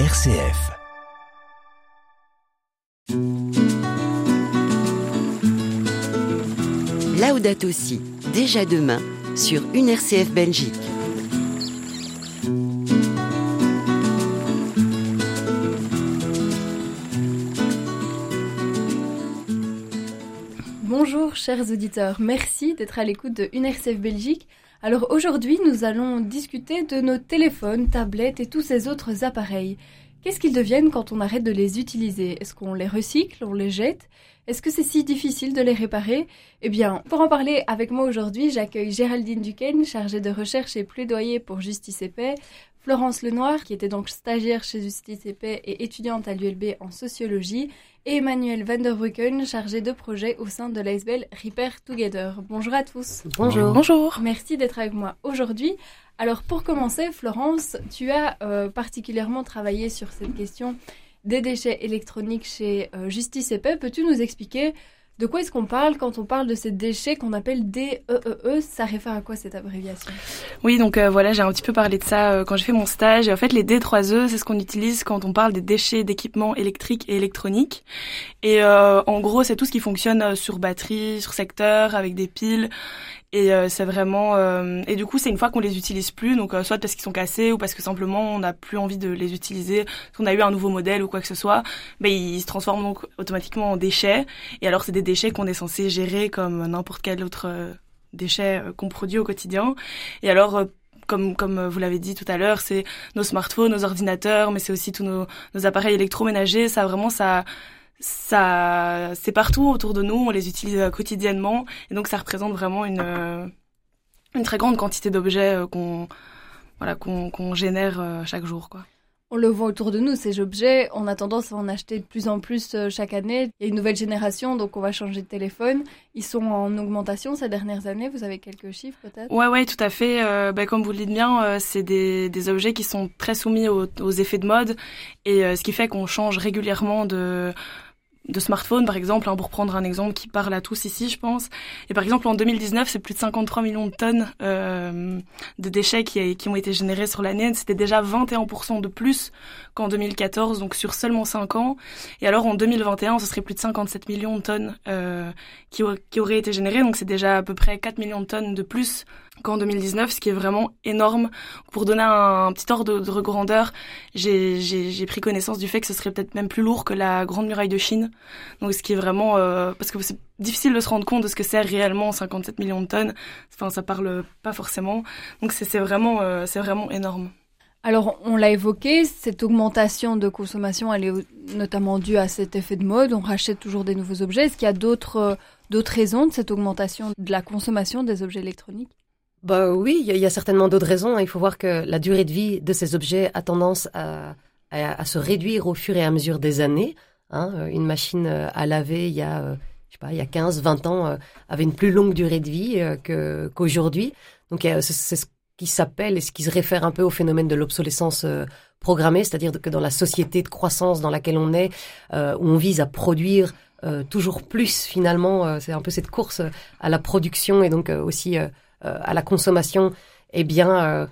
RCF. Laudato aussi, déjà demain, sur une RCF Belgique. Bonjour chers auditeurs, merci d'être à l'écoute de UNRCF Belgique. Alors aujourd'hui nous allons discuter de nos téléphones, tablettes et tous ces autres appareils. Qu'est-ce qu'ils deviennent quand on arrête de les utiliser? Est-ce qu'on les recycle, on les jette? Est-ce que c'est si difficile de les réparer? Eh bien, pour en parler avec moi aujourd'hui, j'accueille Géraldine Duquesne, chargée de recherche et plaidoyer pour Justice et Paix, Florence Lenoir, qui était donc stagiaire chez Justice et Paix et étudiante à l'ULB en sociologie, et Emmanuel van der chargé de projet au sein de l'ASBL Repair Together. Bonjour à tous. Bonjour. Bonjour. Merci d'être avec moi aujourd'hui. Alors pour commencer, Florence, tu as euh, particulièrement travaillé sur cette question des déchets électroniques chez euh, Justice et Paix. Peux-tu nous expliquer de quoi est-ce qu'on parle quand on parle de ces déchets qu'on appelle DEEE e? Ça réfère à quoi cette abréviation? Oui, donc euh, voilà, j'ai un petit peu parlé de ça euh, quand j'ai fait mon stage. Et en fait, les D3E, c'est ce qu'on utilise quand on parle des déchets d'équipements électriques et électroniques. Et euh, en gros, c'est tout ce qui fonctionne sur batterie, sur secteur, avec des piles. Et euh, c'est vraiment euh, et du coup c'est une fois qu'on les utilise plus donc euh, soit parce qu'ils sont cassés ou parce que simplement on n'a plus envie de les utiliser qu'on a eu un nouveau modèle ou quoi que ce soit ben ils se transforment donc automatiquement en déchets et alors c'est des déchets qu'on est censé gérer comme n'importe quel autre déchet qu'on produit au quotidien et alors comme, comme vous l'avez dit tout à l'heure, c'est nos smartphones, nos ordinateurs, mais c'est aussi tous nos, nos appareils électroménagers. Ça vraiment, ça, ça, c'est partout autour de nous, on les utilise euh, quotidiennement, et donc ça représente vraiment une, euh, une très grande quantité d'objets euh, qu'on, voilà, qu'on, génère chaque jour, quoi on le voit autour de nous, ces objets, on a tendance à en acheter de plus en plus chaque année. Il y a une nouvelle génération, donc on va changer de téléphone. Ils sont en augmentation ces dernières années. Vous avez quelques chiffres peut-être? Ouais, ouais, tout à fait. Euh, bah, comme vous le dites bien, euh, c'est des, des, objets qui sont très soumis aux, aux effets de mode, et ce qui fait qu'on change régulièrement de de smartphones, par exemple, hein, pour prendre un exemple qui parle à tous ici, je pense. Et par exemple, en 2019, c'est plus de 53 millions de tonnes euh, de déchets qui, qui ont été générés sur l'année. C'était déjà 21% de plus qu'en 2014, donc sur seulement 5 ans. Et alors, en 2021, ce serait plus de 57 millions de tonnes euh, qui, qui auraient été générées. Donc, c'est déjà à peu près 4 millions de tonnes de plus qu'en 2019, ce qui est vraiment énorme. Pour donner un, petit ordre de, grandeur, j'ai pris connaissance du fait que ce serait peut-être même plus lourd que la Grande Muraille de Chine. Donc ce qui est vraiment... Euh, parce que c'est difficile de se rendre compte de ce que c'est réellement 57 millions de tonnes. Enfin, ça parle pas forcément. Donc c'est vraiment, euh, c'est vraiment énorme. Alors, on l'a évoqué, cette augmentation de consommation, elle est notamment due à cet effet de mode. On rachète toujours des nouveaux objets. Est-ce qu'il y a d'autres d'autres raisons de cette augmentation de la consommation des objets électroniques? Bah oui, il y, a certainement d'autres raisons. Il faut voir que la durée de vie de ces objets a tendance à, se réduire au fur et à mesure des années. Hein. Euh, une machine euh, à laver il y a, euh, je sais pas, il y a 15, 20 ans avait une plus longue durée de vie qu'aujourd'hui. Donc c'est ce qui s'appelle et ce qui se réfère un peu au phénomène de l'obsolescence programmée, c'est-à-dire que dans la société de croissance dans laquelle on est, où on vise à produire toujours plus finalement, c'est un peu cette course à la production et donc aussi euh, à la consommation, eh bien, euh,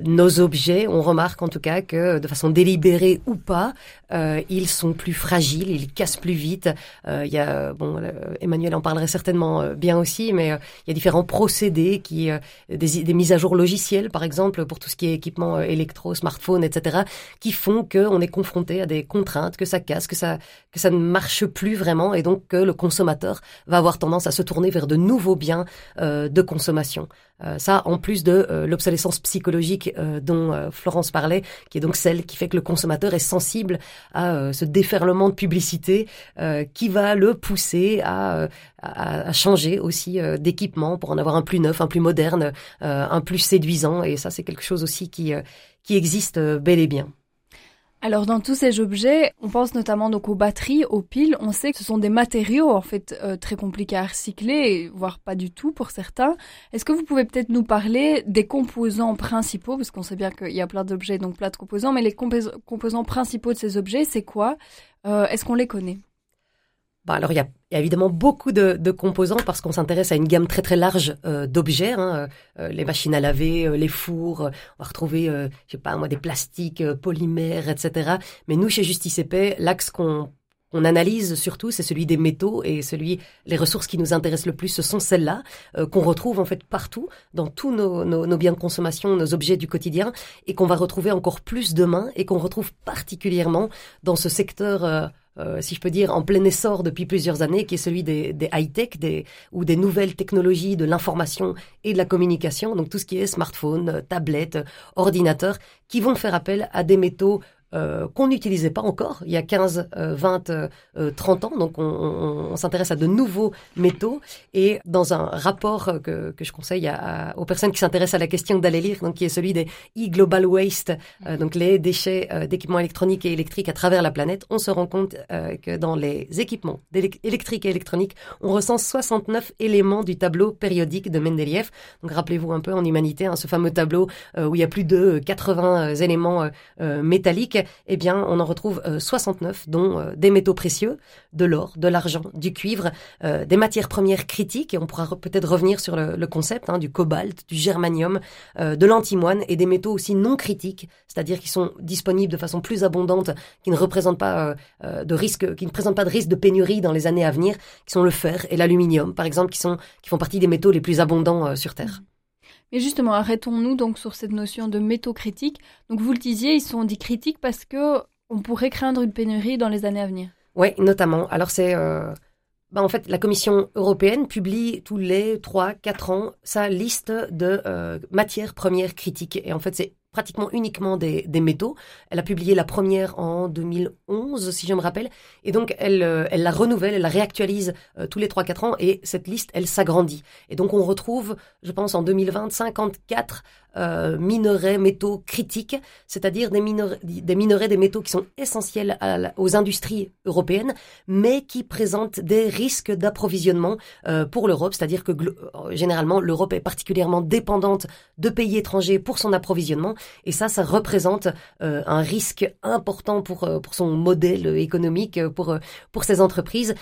nos objets, on remarque en tout cas que de façon délibérée ou pas, euh, ils sont plus fragiles, ils cassent plus vite. Euh, il y a, bon, Emmanuel en parlerait certainement euh, bien aussi, mais il y a différents procédés qui, des, des, mises à jour logicielles par exemple pour tout ce qui est équipement électro, smartphone, etc., qui font qu'on est confronté à des contraintes, que ça casse, que ça, que ça ne marche plus vraiment, et donc que le consommateur va avoir tendance à se tourner vers de nouveaux biens de consommation. Ça, en plus de l'obsolescence psychologique euh, dont euh, Florence parlait, qui est donc celle qui fait que le consommateur est sensible à euh, ce déferlement de publicité qui va le pousser à, à, changer aussi d'équipement pour en avoir un plus neuf, un plus moderne, un plus séduisant. Et ça, c'est quelque chose aussi qui, qui existe bel et bien. Alors dans tous ces objets, on pense notamment donc aux batteries, aux piles. On sait que ce sont des matériaux en fait euh, très compliqués à recycler, voire pas du tout pour certains. Est-ce que vous pouvez peut-être nous parler des composants principaux, parce qu'on sait bien qu'il y a plein d'objets donc plein de composants, mais les composants principaux de ces objets, c'est quoi? Euh, Est-ce qu'on les connaît? Bah, alors il y a, évidemment beaucoup de, de composants parce qu'on s'intéresse à une gamme très très large euh, d'objets, hein, euh, les machines à laver, euh, les fours, on va retrouver, je sais pas moi, des plastiques, polymères, etc. Mais nous chez Justice Épais, l'axe qu'on on analyse surtout, c'est celui des métaux et celui, les ressources qui nous intéressent le plus, ce sont celles-là qu'on retrouve en fait partout dans tous nos, nos, nos, biens de consommation, nos objets du quotidien et qu'on va retrouver encore plus demain et qu'on retrouve particulièrement dans ce secteur euh, si je peux dire, en plein essor depuis plusieurs années, qui est celui des, des high-tech des, ou des nouvelles technologies de l'information et de la communication, donc tout ce qui est smartphone, tablette, ordinateur, qui vont faire appel à des métaux euh, qu'on n'utilisait pas encore il y a 15, 20, 30 ans. Donc on, on, s'intéresse à de nouveaux métaux. Et dans un rapport que, que je conseille à, aux personnes qui s'intéressent à la question d'aller lire, donc qui est celui des e-global waste, euh, donc les déchets euh, d'équipements électroniques et électriques à travers la planète, on se rend compte que dans les équipements électriques et électroniques, on recense 69 éléments du tableau périodique de Mendeleev. Donc rappelez-vous un peu en humanité, hein, ce fameux tableau où il y a plus de 80 éléments métalliques eh bien, on en retrouve 69, euh, dont euh, des métaux précieux, de l'or, de l'argent, du cuivre, euh, des matières premières critiques, et on pourra peut-être revenir sur le, concept hein, du cobalt, du germanium, de l'antimoine, et des métaux aussi non critiques, c'est-à-dire qui sont disponibles de façon plus abondante, qui ne représentent pas de risque, qui ne présentent pas de risque de pénurie dans les années à venir, qui sont le fer et l'aluminium, par exemple, qui sont qui font partie des métaux les plus abondants sur Terre. Et justement, arrêtons-nous donc sur cette notion de métaux critiques. Donc vous le disiez, ils sont dits critiques parce que on pourrait craindre une pénurie dans les années à venir. Oui, notamment. Alors c'est euh, bah, en fait la Commission européenne publie tous les 3 4 ans sa liste de euh, matières premières critiques et en fait c'est pratiquement uniquement des, des, métaux. Elle a publié la première en 2011, si je me rappelle. Et donc, elle, euh, elle la renouvelle, elle la réactualise euh, tous les 3-4 ans. Et cette liste, elle s'agrandit. Et donc, on retrouve, je pense, en 2020, 54 euh, minerais métaux critiques, c'est-à-dire des minerais, des minerais, des métaux qui sont essentiels aux industries européennes, mais qui présentent des risques d'approvisionnement euh, pour l'Europe, c'est-à-dire que euh, généralement l'Europe est particulièrement dépendante de pays étrangers pour son approvisionnement, et ça, ça représente euh, un risque important pour pour son modèle économique, pour pour ces entreprises.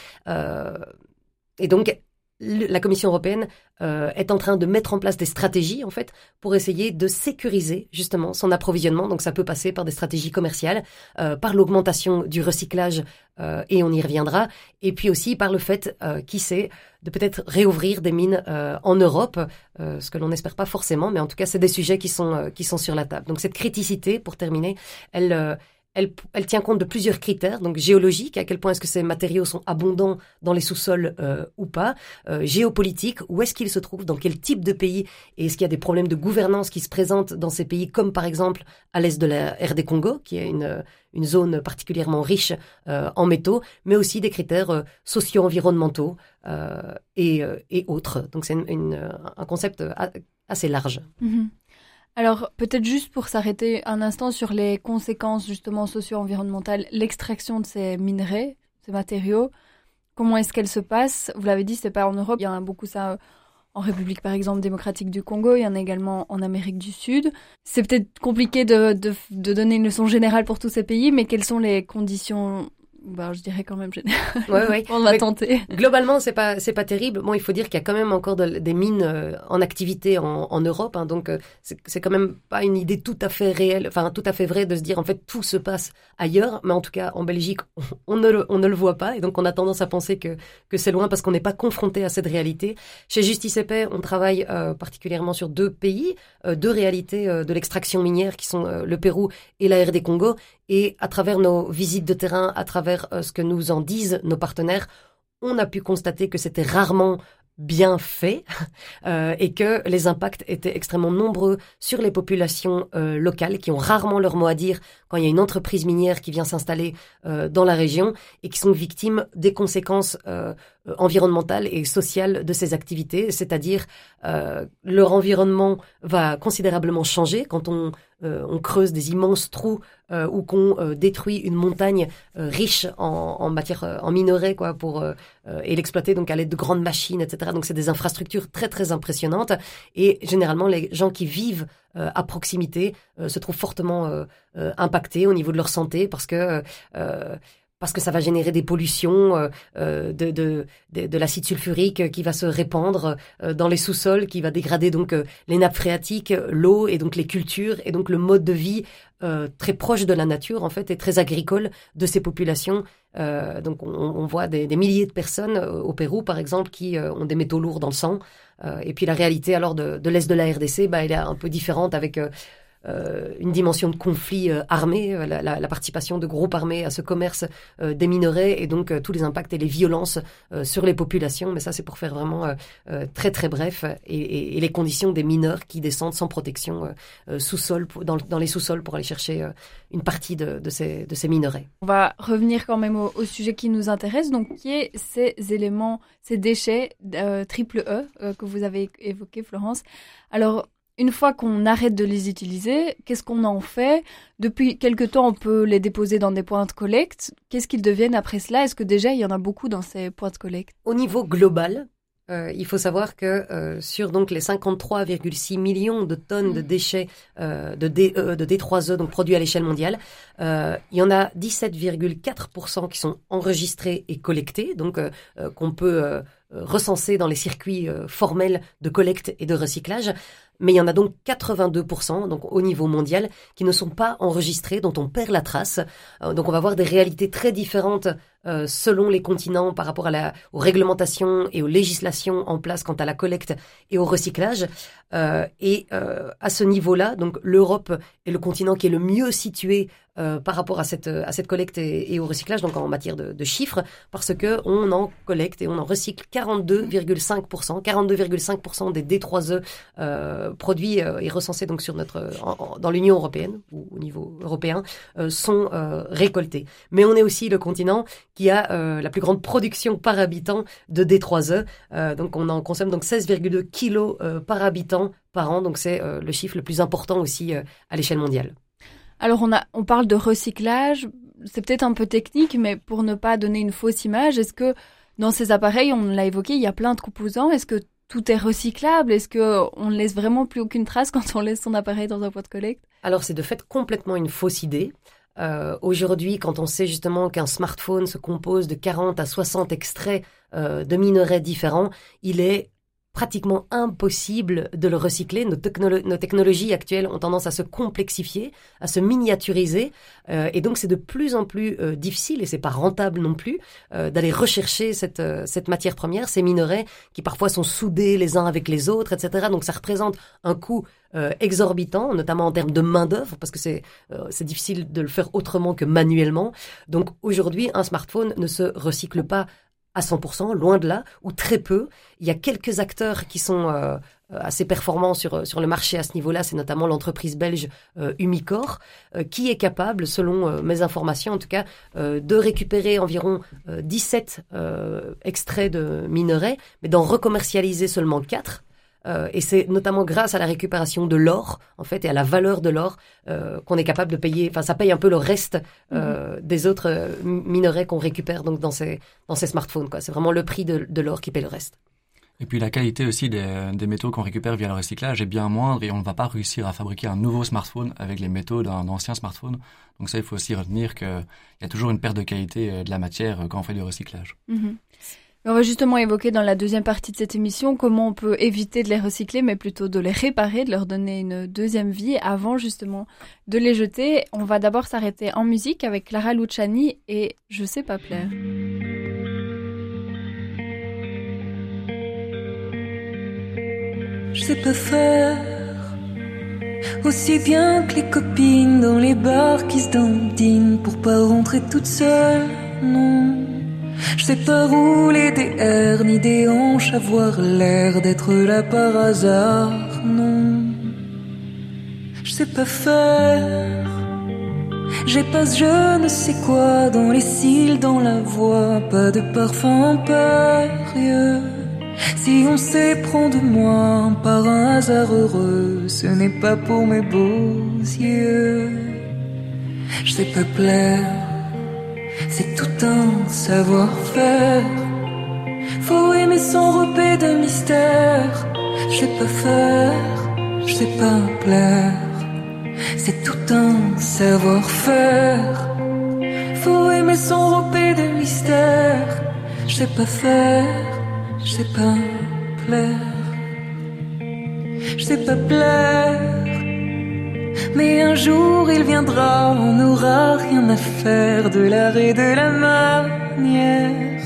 et donc, la Commission européenne euh, est en train de mettre en place des stratégies en fait pour essayer de sécuriser justement son approvisionnement. Donc ça peut passer par des stratégies commerciales, euh, par l'augmentation du recyclage euh, et on y reviendra, et puis aussi par le fait, qui sait, de peut-être réouvrir des mines en Europe, ce que l'on n'espère pas forcément, mais en tout cas c'est des sujets qui sont qui sont sur la table. Donc cette criticité, pour terminer, elle elle, tient compte de plusieurs critères, donc géologique, à quel point est-ce que ces matériaux sont abondants dans les sous-sols euh, ou pas, euh, géopolitique, où est-ce qu'ils se trouvent, dans quel type de pays, et est-ce qu'il y a des problèmes de gouvernance qui se présentent dans ces pays, comme par exemple à l'est de la RD Congo, qui est une, une zone particulièrement riche euh, en métaux, mais aussi des critères socio-environnementaux et, et, autres. Donc c'est un concept assez large. Mm-hmm. Alors peut-être juste pour s'arrêter un instant sur les conséquences justement socio-environnementales, l'extraction de ces minerais, ces matériaux, comment est-ce qu'elle se passe Vous l'avez dit, c'est pas en Europe, il y a beaucoup ça en République par exemple démocratique du Congo, il y en a également en Amérique du Sud. C'est peut-être compliqué de, de, donner une leçon générale pour tous ces pays, mais quelles sont les conditions bah, je dirais quand même général. Ouais, ouais. On va tenter. Globalement, c'est pas c'est pas terrible. Bon, il faut dire qu'il y a quand même encore des mines euh, en activité en, en Europe, hein, donc euh, c'est quand même pas une idée tout à fait réelle, enfin tout à fait vraie de se dire en fait tout se passe ailleurs, mais en tout cas en Belgique on, ne le, on ne le voit pas et donc on a tendance à penser que que c'est loin parce qu'on n'est pas confronté à cette réalité. Chez Justice et Paix, on travaille euh, particulièrement sur deux pays, deux réalités de l'extraction minière qui sont le Pérou et la RD Congo et à travers nos visites de terrain, à travers euh, ce que nous en disent nos partenaires, on a pu constater que c'était rarement bien fait euh, et que les impacts étaient extrêmement nombreux sur les populations euh, locales qui ont rarement leur mot à dire quand il y a une entreprise minière qui vient s'installer dans la région et qui sont victimes des conséquences environnementales et sociales de ces activités, c'est-à-dire leur environnement va considérablement changer quand on euh, on creuse des immenses trous euh, ou qu'on euh, détruit une montagne riche en, en matière en minerais quoi pour et l'exploiter donc à l'aide de grandes machines etc donc c'est des infrastructures très très impressionnantes. Et généralement les gens qui vivent à proximité se trouvent fortement impactés au niveau de leur santé parce que parce que ça va générer des pollutions, euh, euh, de, de, de, l'acide sulfurique qui va se répandre euh, dans les sous-sols, qui va dégrader donc les nappes phréatiques, l'eau et donc les cultures et donc le mode de vie très proche de la nature en fait et très agricole de ces populations. donc on, voit des, milliers de personnes au Pérou par exemple qui ont des métaux lourds dans le sang. et puis la réalité alors de, de l'est de la RDC, bah, elle est un peu différente avec euh, une dimension de conflit euh, armé, euh, la, participation de groupes armés à ce commerce des minerais et donc tous les impacts et les violences sur les populations. Mais ça, c'est pour faire vraiment très très bref et, les conditions des mineurs qui descendent sans protection sous-sol, dans, dans, les sous-sols pour aller chercher une partie de, ces, minerais. On va revenir quand même au, sujet qui nous intéresse, donc qui est ces éléments, ces déchets triple E que vous avez évoqué, Florence. Alors, une fois qu'on arrête de les utiliser, qu'est-ce qu'on en fait? Depuis quelque temps, on peut les déposer dans des points de collecte. Qu'est-ce qu'ils deviennent après cela? Est-ce que déjà il y en a beaucoup dans ces points de collecte? Au niveau global, euh, il faut savoir que euh, sur donc les 53,6 millions de tonnes de mmh. déchets euh, de, D, de D3E donc produits à l'échelle mondiale, il y en a 17,4% qui sont enregistrés et collectés, donc qu'on peut recenser dans les circuits formels de collecte et de recyclage mais il y en a donc 82%, donc au niveau mondial, qui ne sont pas enregistrés, dont on perd la trace. Euh, donc on va voir des réalités très différentes euh, selon les continents par rapport à la, aux réglementations et aux législations en place quant à la collecte et au recyclage. Euh, et à ce niveau-là, donc l'Europe est le continent qui est le mieux situé par rapport à cette, à cette collecte et, au recyclage, donc en matière de, chiffres, parce que on en collecte et on en recycle 42,5%, 42,5% des D3E produits euh, et recensés donc sur notre dans l'Union européenne ou au niveau européen euh, sont euh, récoltés. Mais on est aussi le continent qui a la plus grande production par habitant de D3E. donc on en consomme donc 16,2 kilos par habitant par an. Donc c'est le chiffre le plus important aussi à l'échelle mondiale. Alors on a on parle de recyclage. C'est peut-être un peu technique, mais pour ne pas donner une fausse image, est-ce que dans ces appareils, on l'a évoqué, il y a plein de composants. Est-ce que tout est recyclable Est-ce que on ne laisse vraiment plus aucune trace quand on laisse son appareil dans un pot de collecte? Alors c'est de fait complètement une fausse idée. Euh, Aujourd'hui, quand on sait justement qu'un smartphone se compose de 40 à 60 extraits euh, de minerais différents, il est pratiquement impossible de le recycler. Nos, technologies actuelles ont tendance à se complexifier, à se miniaturiser, euh, et donc c'est de plus en plus euh, difficile, et c'est pas rentable non plus, euh, d'aller rechercher cette, cette matière première, ces minerais qui parfois sont soudés les uns avec les autres, etc. Donc ça représente un coût exorbitant, notamment en termes de main d'œuvre, parce que c'est c'est difficile de le faire autrement que manuellement. Donc aujourd'hui, un smartphone ne se recycle pas à 100%, loin de là, ou très peu. Il y a quelques acteurs qui sont euh, assez performants sur, sur le marché à ce niveau-là, c'est notamment l'entreprise belge euh, Umicore, euh, qui est capable, selon mes informations en tout cas, de récupérer environ 17 extraits de minerais, mais d'en recommercialiser seulement 4 euh, et c'est notamment grâce à la récupération de l'or, en fait, et à la valeur de l'or, euh, qu'on est capable de payer. Enfin, ça paye un peu le reste euh, mhm. des autres euh, minerais qu'on récupère donc dans ces dans ces smartphones. Quoi, c'est vraiment le prix de, de l'or qui paye le reste. Et puis la qualité aussi des, des métaux qu'on récupère via le recyclage est bien moindre et on ne va pas réussir à fabriquer un nouveau smartphone avec les métaux d'un ancien smartphone. Donc ça, il faut aussi retenir qu'il y a toujours une perte de qualité de la matière quand on fait du recyclage. Mhm. On va justement évoquer dans la deuxième partie de cette émission comment on peut éviter de les recycler, mais plutôt de les réparer, de leur donner une deuxième vie avant justement de les jeter. On va d'abord s'arrêter en musique avec Clara Luciani et Je sais pas plaire. Je sais pas faire aussi bien que les copines dans les bars qui se dandinent pour pas rentrer toute seule, non. Je sais pas rouler des airs ni des hanches, avoir l'air d'être là par hasard, non. Je sais pas faire. J'ai pas je ne sais quoi dans les cils, dans la voix, pas de parfum impérieux. Si on s'éprend de moi par un hasard heureux, ce n'est pas pour mes beaux yeux. Je sais pas plaire c'est tout un savoir-faire. Faut aimer s'enrober de mystère. Je sais pas faire, je sais pas plaire. C'est tout un savoir-faire. Faut aimer s'enrober de mystère. Je sais pas faire, je sais pas plaire. Je sais pas plaire. Mais un jour il viendra, on n'aura rien à faire de l'art et de la manière.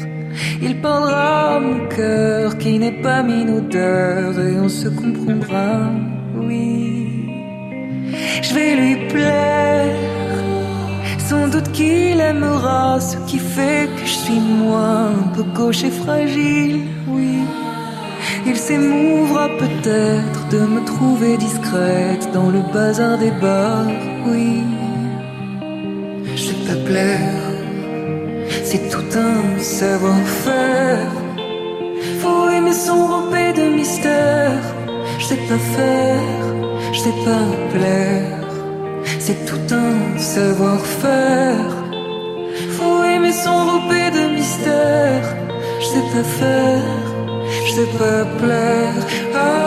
Il parlera mon cœur qui n'est pas minodeur et on se comprendra, oui. Je vais lui plaire, sans doute qu'il aimera ce qui fait que je suis moi, un peu gauche et fragile, oui. Il s'émouvra peut-être de me trouver discrète dans le bazar des bars, oui. Je sais pas plaire, c'est tout un savoir-faire. Faut aimer s'enrober de mystère. Je sais pas faire, je sais pas plaire. C'est tout un savoir-faire. Faut aimer s'enrober de mystère. Je sais pas faire, je sais pas plaire. Ah,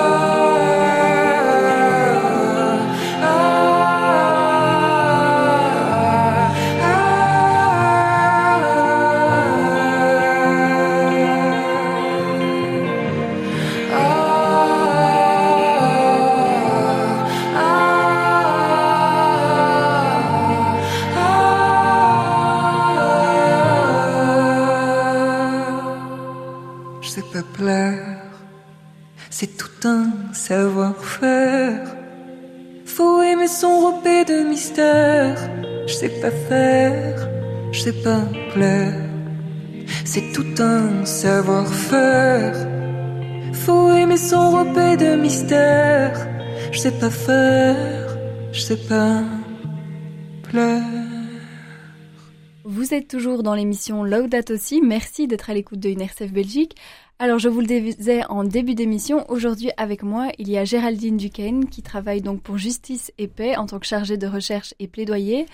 sais pas faire, je sais pas plaire. C'est tout un savoir-faire. Faut aimer s'enrober de mystère. Je sais pas faire, je sais pas plaire. Vous êtes toujours dans l'émission Laudato aussi. Merci d'être à l'écoute de UNRCF Belgique. Alors, je vous le disais en début d'émission, aujourd'hui avec moi, il y a Géraldine Duquesne qui travaille donc pour Justice et Paix en tant que chargée de recherche et plaidoyer.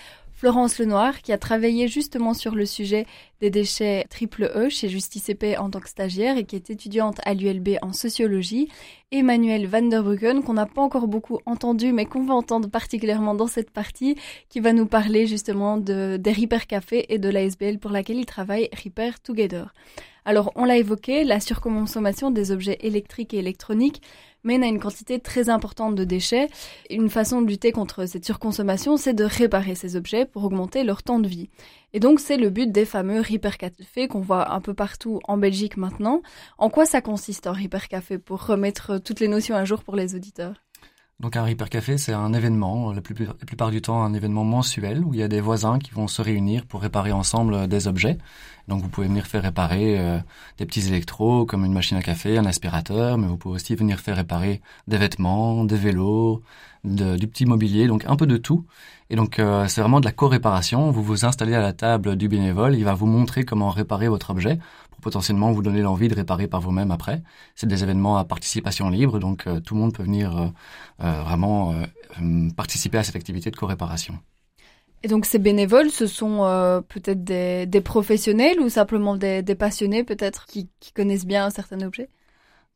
Florence Lenoir qui a travaillé justement sur le sujet des déchets triple E chez Justice Paix en tant que stagiaire et qui est étudiante à l'ULB en sociologie. Emmanuel Van der Bruggen qu'on n'a pas encore beaucoup entendu mais qu'on va entendre particulièrement dans cette partie qui va nous parler justement de, des Repair Café et de l'ASBL pour laquelle il travaille Repair Together. Alors on l'a évoqué, la surconsommation des objets électriques et électroniques mène à une quantité très importante de déchets. Une façon de lutter contre cette surconsommation, c'est de réparer ces objets pour augmenter leur temps de vie. Et donc c'est le but des fameux Repair Café qu'on voit un peu partout en Belgique maintenant. En quoi ça consiste un Repair Café pour remettre toutes les notions à jour pour les auditeurs? Donc un Repair Café, c'est un événement, la, plupart du temps un événement mensuel où il y a des voisins qui vont se réunir pour réparer ensemble des objets. Donc vous pouvez venir faire réparer euh, des petits électros comme une machine à café, un aspirateur, mais vous pouvez aussi venir faire réparer des vêtements, des vélos, du petit mobilier, donc un peu de tout. Et donc euh, c'est vraiment de la co-réparation. Vous vous installez à la table du bénévole, il va vous montrer comment réparer votre objet potentiellement vous donner l'envie de réparer par vous-même après. C'est des événements à participation libre, donc euh, tout le monde peut venir euh, vraiment participer à cette activité de co-réparation. Et donc ces bénévoles, ce sont euh, peut-être des, professionnels ou simplement des, des passionnés peut-être qui, qui, connaissent bien un certain objet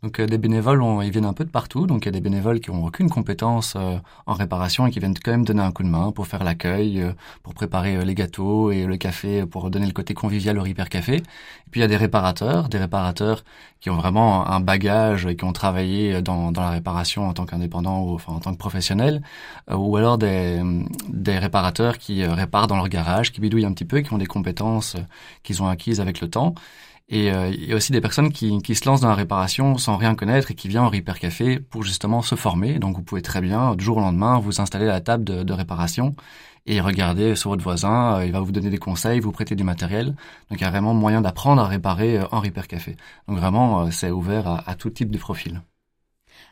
donc euh, des bénévoles, on, ils viennent un peu de partout. Donc il y a des bénévoles qui ont aucune compétence euh, en réparation et qui viennent quand même donner un coup de main pour faire l'accueil, euh, pour préparer les gâteaux et le café, pour donner le côté convivial au Repair Café. Et puis il y a des réparateurs, des réparateurs qui ont vraiment un bagage et qui ont travaillé dans, dans la réparation en tant qu'indépendant ou enfin en tant que professionnel, ou alors des, des réparateurs qui réparent dans leur garage, qui bidouillent un petit peu, qui ont des compétences qu'ils ont acquises avec le temps. Et euh, il y a aussi des personnes qui, qui, se lancent dans la réparation sans rien connaître et qui viennent au Repair Café pour justement se former. Donc vous pouvez très bien, du jour au lendemain, vous installer à la table de, de réparation et regarder sur votre voisin, euh, il va vous donner des conseils, vous prêter du matériel. Donc il y a vraiment moyen d'apprendre à réparer euh, en Repair Café. Donc vraiment, c'est ouvert à, à tout type de profil.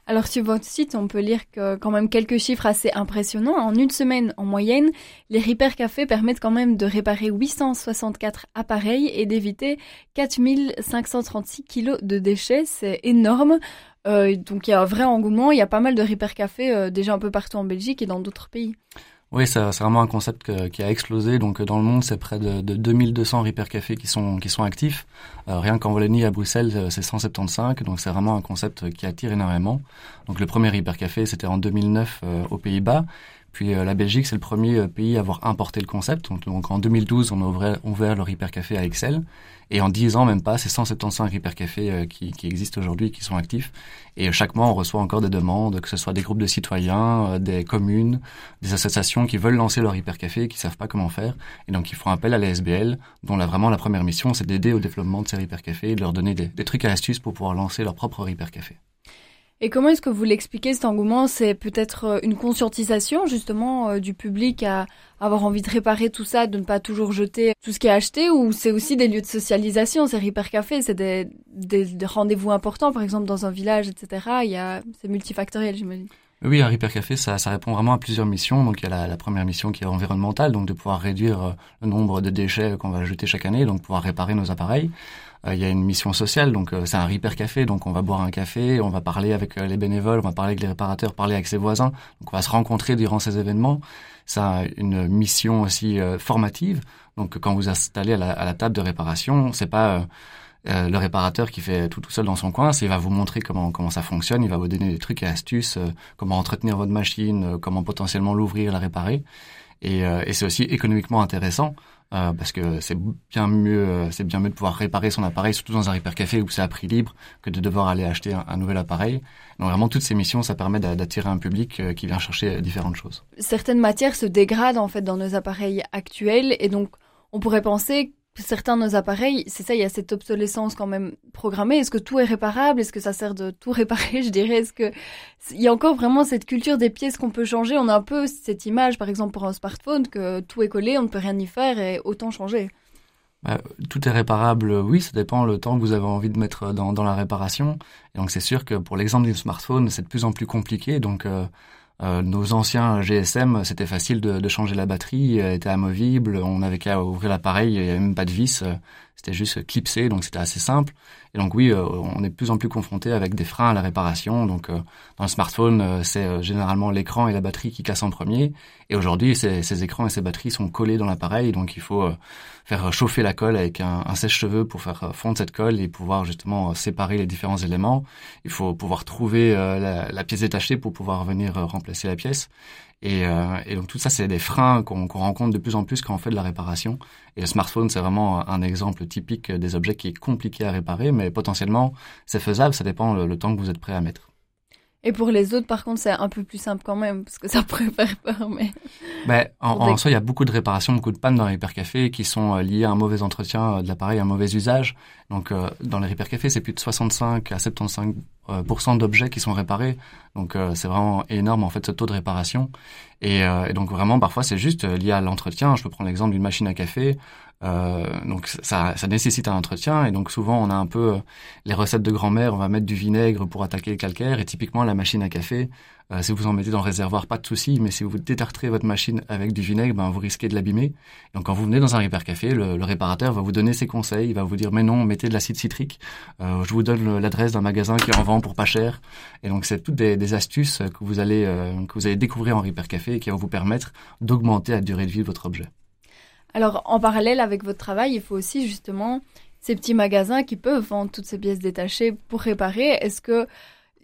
Alors sur votre site, on peut lire que quand même quelques chiffres assez impressionnants. En une semaine en moyenne, les Repair Café permettent quand même de réparer 864 appareils et d'éviter 4536 kilos de déchets. C'est énorme. Euh, donc il y a un vrai engouement. Il y a pas mal de Repair Café euh, déjà un peu partout en Belgique et dans d'autres pays. Oui, c'est vraiment un concept que, qui a explosé. Donc dans le monde, c'est près de, de 2200 Repair Café qui sont qui sont actifs. Euh, rien qu'en Wallonie, à Bruxelles, euh, c'est 175. Donc c'est vraiment un concept qui attire énormément. Donc le premier Repair Café, c'était en 2009 euh, aux Pays-Bas. Puis la Belgique, c'est le premier pays à avoir importé le concept. Donc, en 2012, on a ouvert, leur hypercafé à Excel. Et en 10 ans, même pas, c'est 175 hypercafés euh, qui, qui existent aujourd'hui, qui sont actifs. Et chaque mois, on reçoit encore des demandes, que ce soit des groupes de citoyens, euh, des communes, des associations qui veulent lancer leur hypercafé et qui savent pas comment faire. Et donc, ils font appel à la SBL, dont là, vraiment la première mission, c'est d'aider au développement de ces hypercafés et de leur donner des, des trucs et astuces pour pouvoir lancer leur propre hypercafé. Et comment est-ce que vous l'expliquez cet engouement? C'est peut-être euh, une conscientisation justement euh, du public à avoir envie de réparer tout ça, de ne pas toujours jeter tout ce qui est acheté, ou c'est aussi des lieux de socialisation, c'est hypercafé, c'est des, rendez-vous importants, par exemple dans un village, etc. Il y a c'est multifactoriel, j'imagine. Oui, un ça, ça répond vraiment à plusieurs missions. Donc il y a la, la première mission qui est environnementale, donc de pouvoir réduire euh, le nombre de déchets qu'on va jeter chaque année, donc pouvoir réparer nos appareils. Euh, il y a une mission sociale, donc euh, c'est un Repair Café, donc on va boire un café, on va parler avec euh, les bénévoles, on va parler avec les réparateurs, parler avec ses voisins, donc on va se rencontrer durant ces événements. Ça a une mission aussi formative, donc quand vous installez à la, à la table de réparation, c'est pas le réparateur qui fait tout tout seul dans son coin, c'est il va vous montrer comment comment ça fonctionne, il va vous donner des trucs et astuces, comment entretenir votre machine, comment potentiellement l'ouvrir, la réparer. Et, et c'est aussi économiquement intéressant euh, parce que c'est bien mieux, euh, c'est bien mieux de pouvoir réparer son appareil, surtout dans un repair café où c'est à prix libre, que de devoir aller acheter un, nouvel appareil. Donc vraiment, toutes ces missions, ça permet d'attirer un public euh, qui vient chercher différentes choses. Certaines matières se dégradent en fait dans nos appareils actuels, et donc on pourrait penser certains de nos appareils, c'est ça, il y a cette obsolescence quand même programmée. Est-ce que tout est réparable? Est-ce que ça sert de tout réparer Je dirais, est-ce que il y a encore vraiment cette culture des pièces qu'on peut changer? On a un peu cette image, par exemple pour un smartphone, que tout est collé, on ne peut rien y faire et autant changer. Bah, tout est réparable, oui, ça dépend le temps que vous avez envie de mettre dans, la réparation. Et donc c'est sûr que pour l'exemple du smartphone, c'est de plus en plus compliqué. Donc euh, euh, nos anciens GSM, c'était facile de, de, changer la batterie, elle était amovible, on n'avait qu'à ouvrir l'appareil, il n'y avait même pas de vis, euh, c'était juste clipsé, donc c'était assez simple. Et donc oui, euh, on est de plus en plus confronté avec des freins à la réparation. Donc dans le smartphone, c'est généralement l'écran et la batterie qui cassent en premier. Et aujourd'hui, ces, écrans et ces batteries sont collés dans l'appareil, donc il faut faire chauffer la colle avec un, sèche-cheveux pour faire fondre cette colle et pouvoir justement séparer les différents éléments. Il faut pouvoir trouver la, pièce détachée pour pouvoir venir remplacer la pièce. Et, euh, et donc tout ça, c'est des freins qu'on rencontre de plus en plus quand on fait de la réparation. Et le smartphone, c'est vraiment un exemple typique des objets qui est compliqué à réparer, mais potentiellement, c'est faisable, ça dépend le temps que vous êtes prêt à mettre. Et pour les autres, par contre, c'est un peu plus simple quand même, parce que ça pourrait faire peur, mais... Ben, en, en soi, il y a beaucoup de réparations, beaucoup de pannes dans les hypercafés qui sont euh, liées à un mauvais entretien euh, de l'appareil, un mauvais usage. Donc, euh, dans les hypercafés, c'est plus de 65 à 75% d'objets qui sont réparés. Donc, c'est vraiment énorme, en fait, ce taux de réparation. Et, et donc, vraiment, parfois, c'est juste lié à l'entretien. Je peux prendre l'exemple d'une machine à café. Euh, donc ça, ça, nécessite un entretien et donc souvent on a un peu euh, les recettes de grand-mère, on va mettre du vinaigre pour attaquer le calcaire et typiquement la machine à café, euh, si vous en mettez dans le réservoir, pas de souci, mais si vous détartrez votre machine avec du vinaigre, ben vous risquez de l'abîmer. Donc quand vous venez dans un repair café, le, le, réparateur va vous donner ses conseils, il va vous dire mais non, mettez de l'acide citrique. Euh, je vous donne l'adresse d'un magasin qui en vend pour pas cher. Et donc c'est toutes des, des, astuces que vous allez que vous allez découvrir en repair café et qui vont vous permettre d'augmenter la durée de vie de votre objet. Alors, en parallèle avec votre travail, il faut aussi justement ces petits magasins qui peuvent vendre toutes ces pièces détachées pour réparer. Est-ce que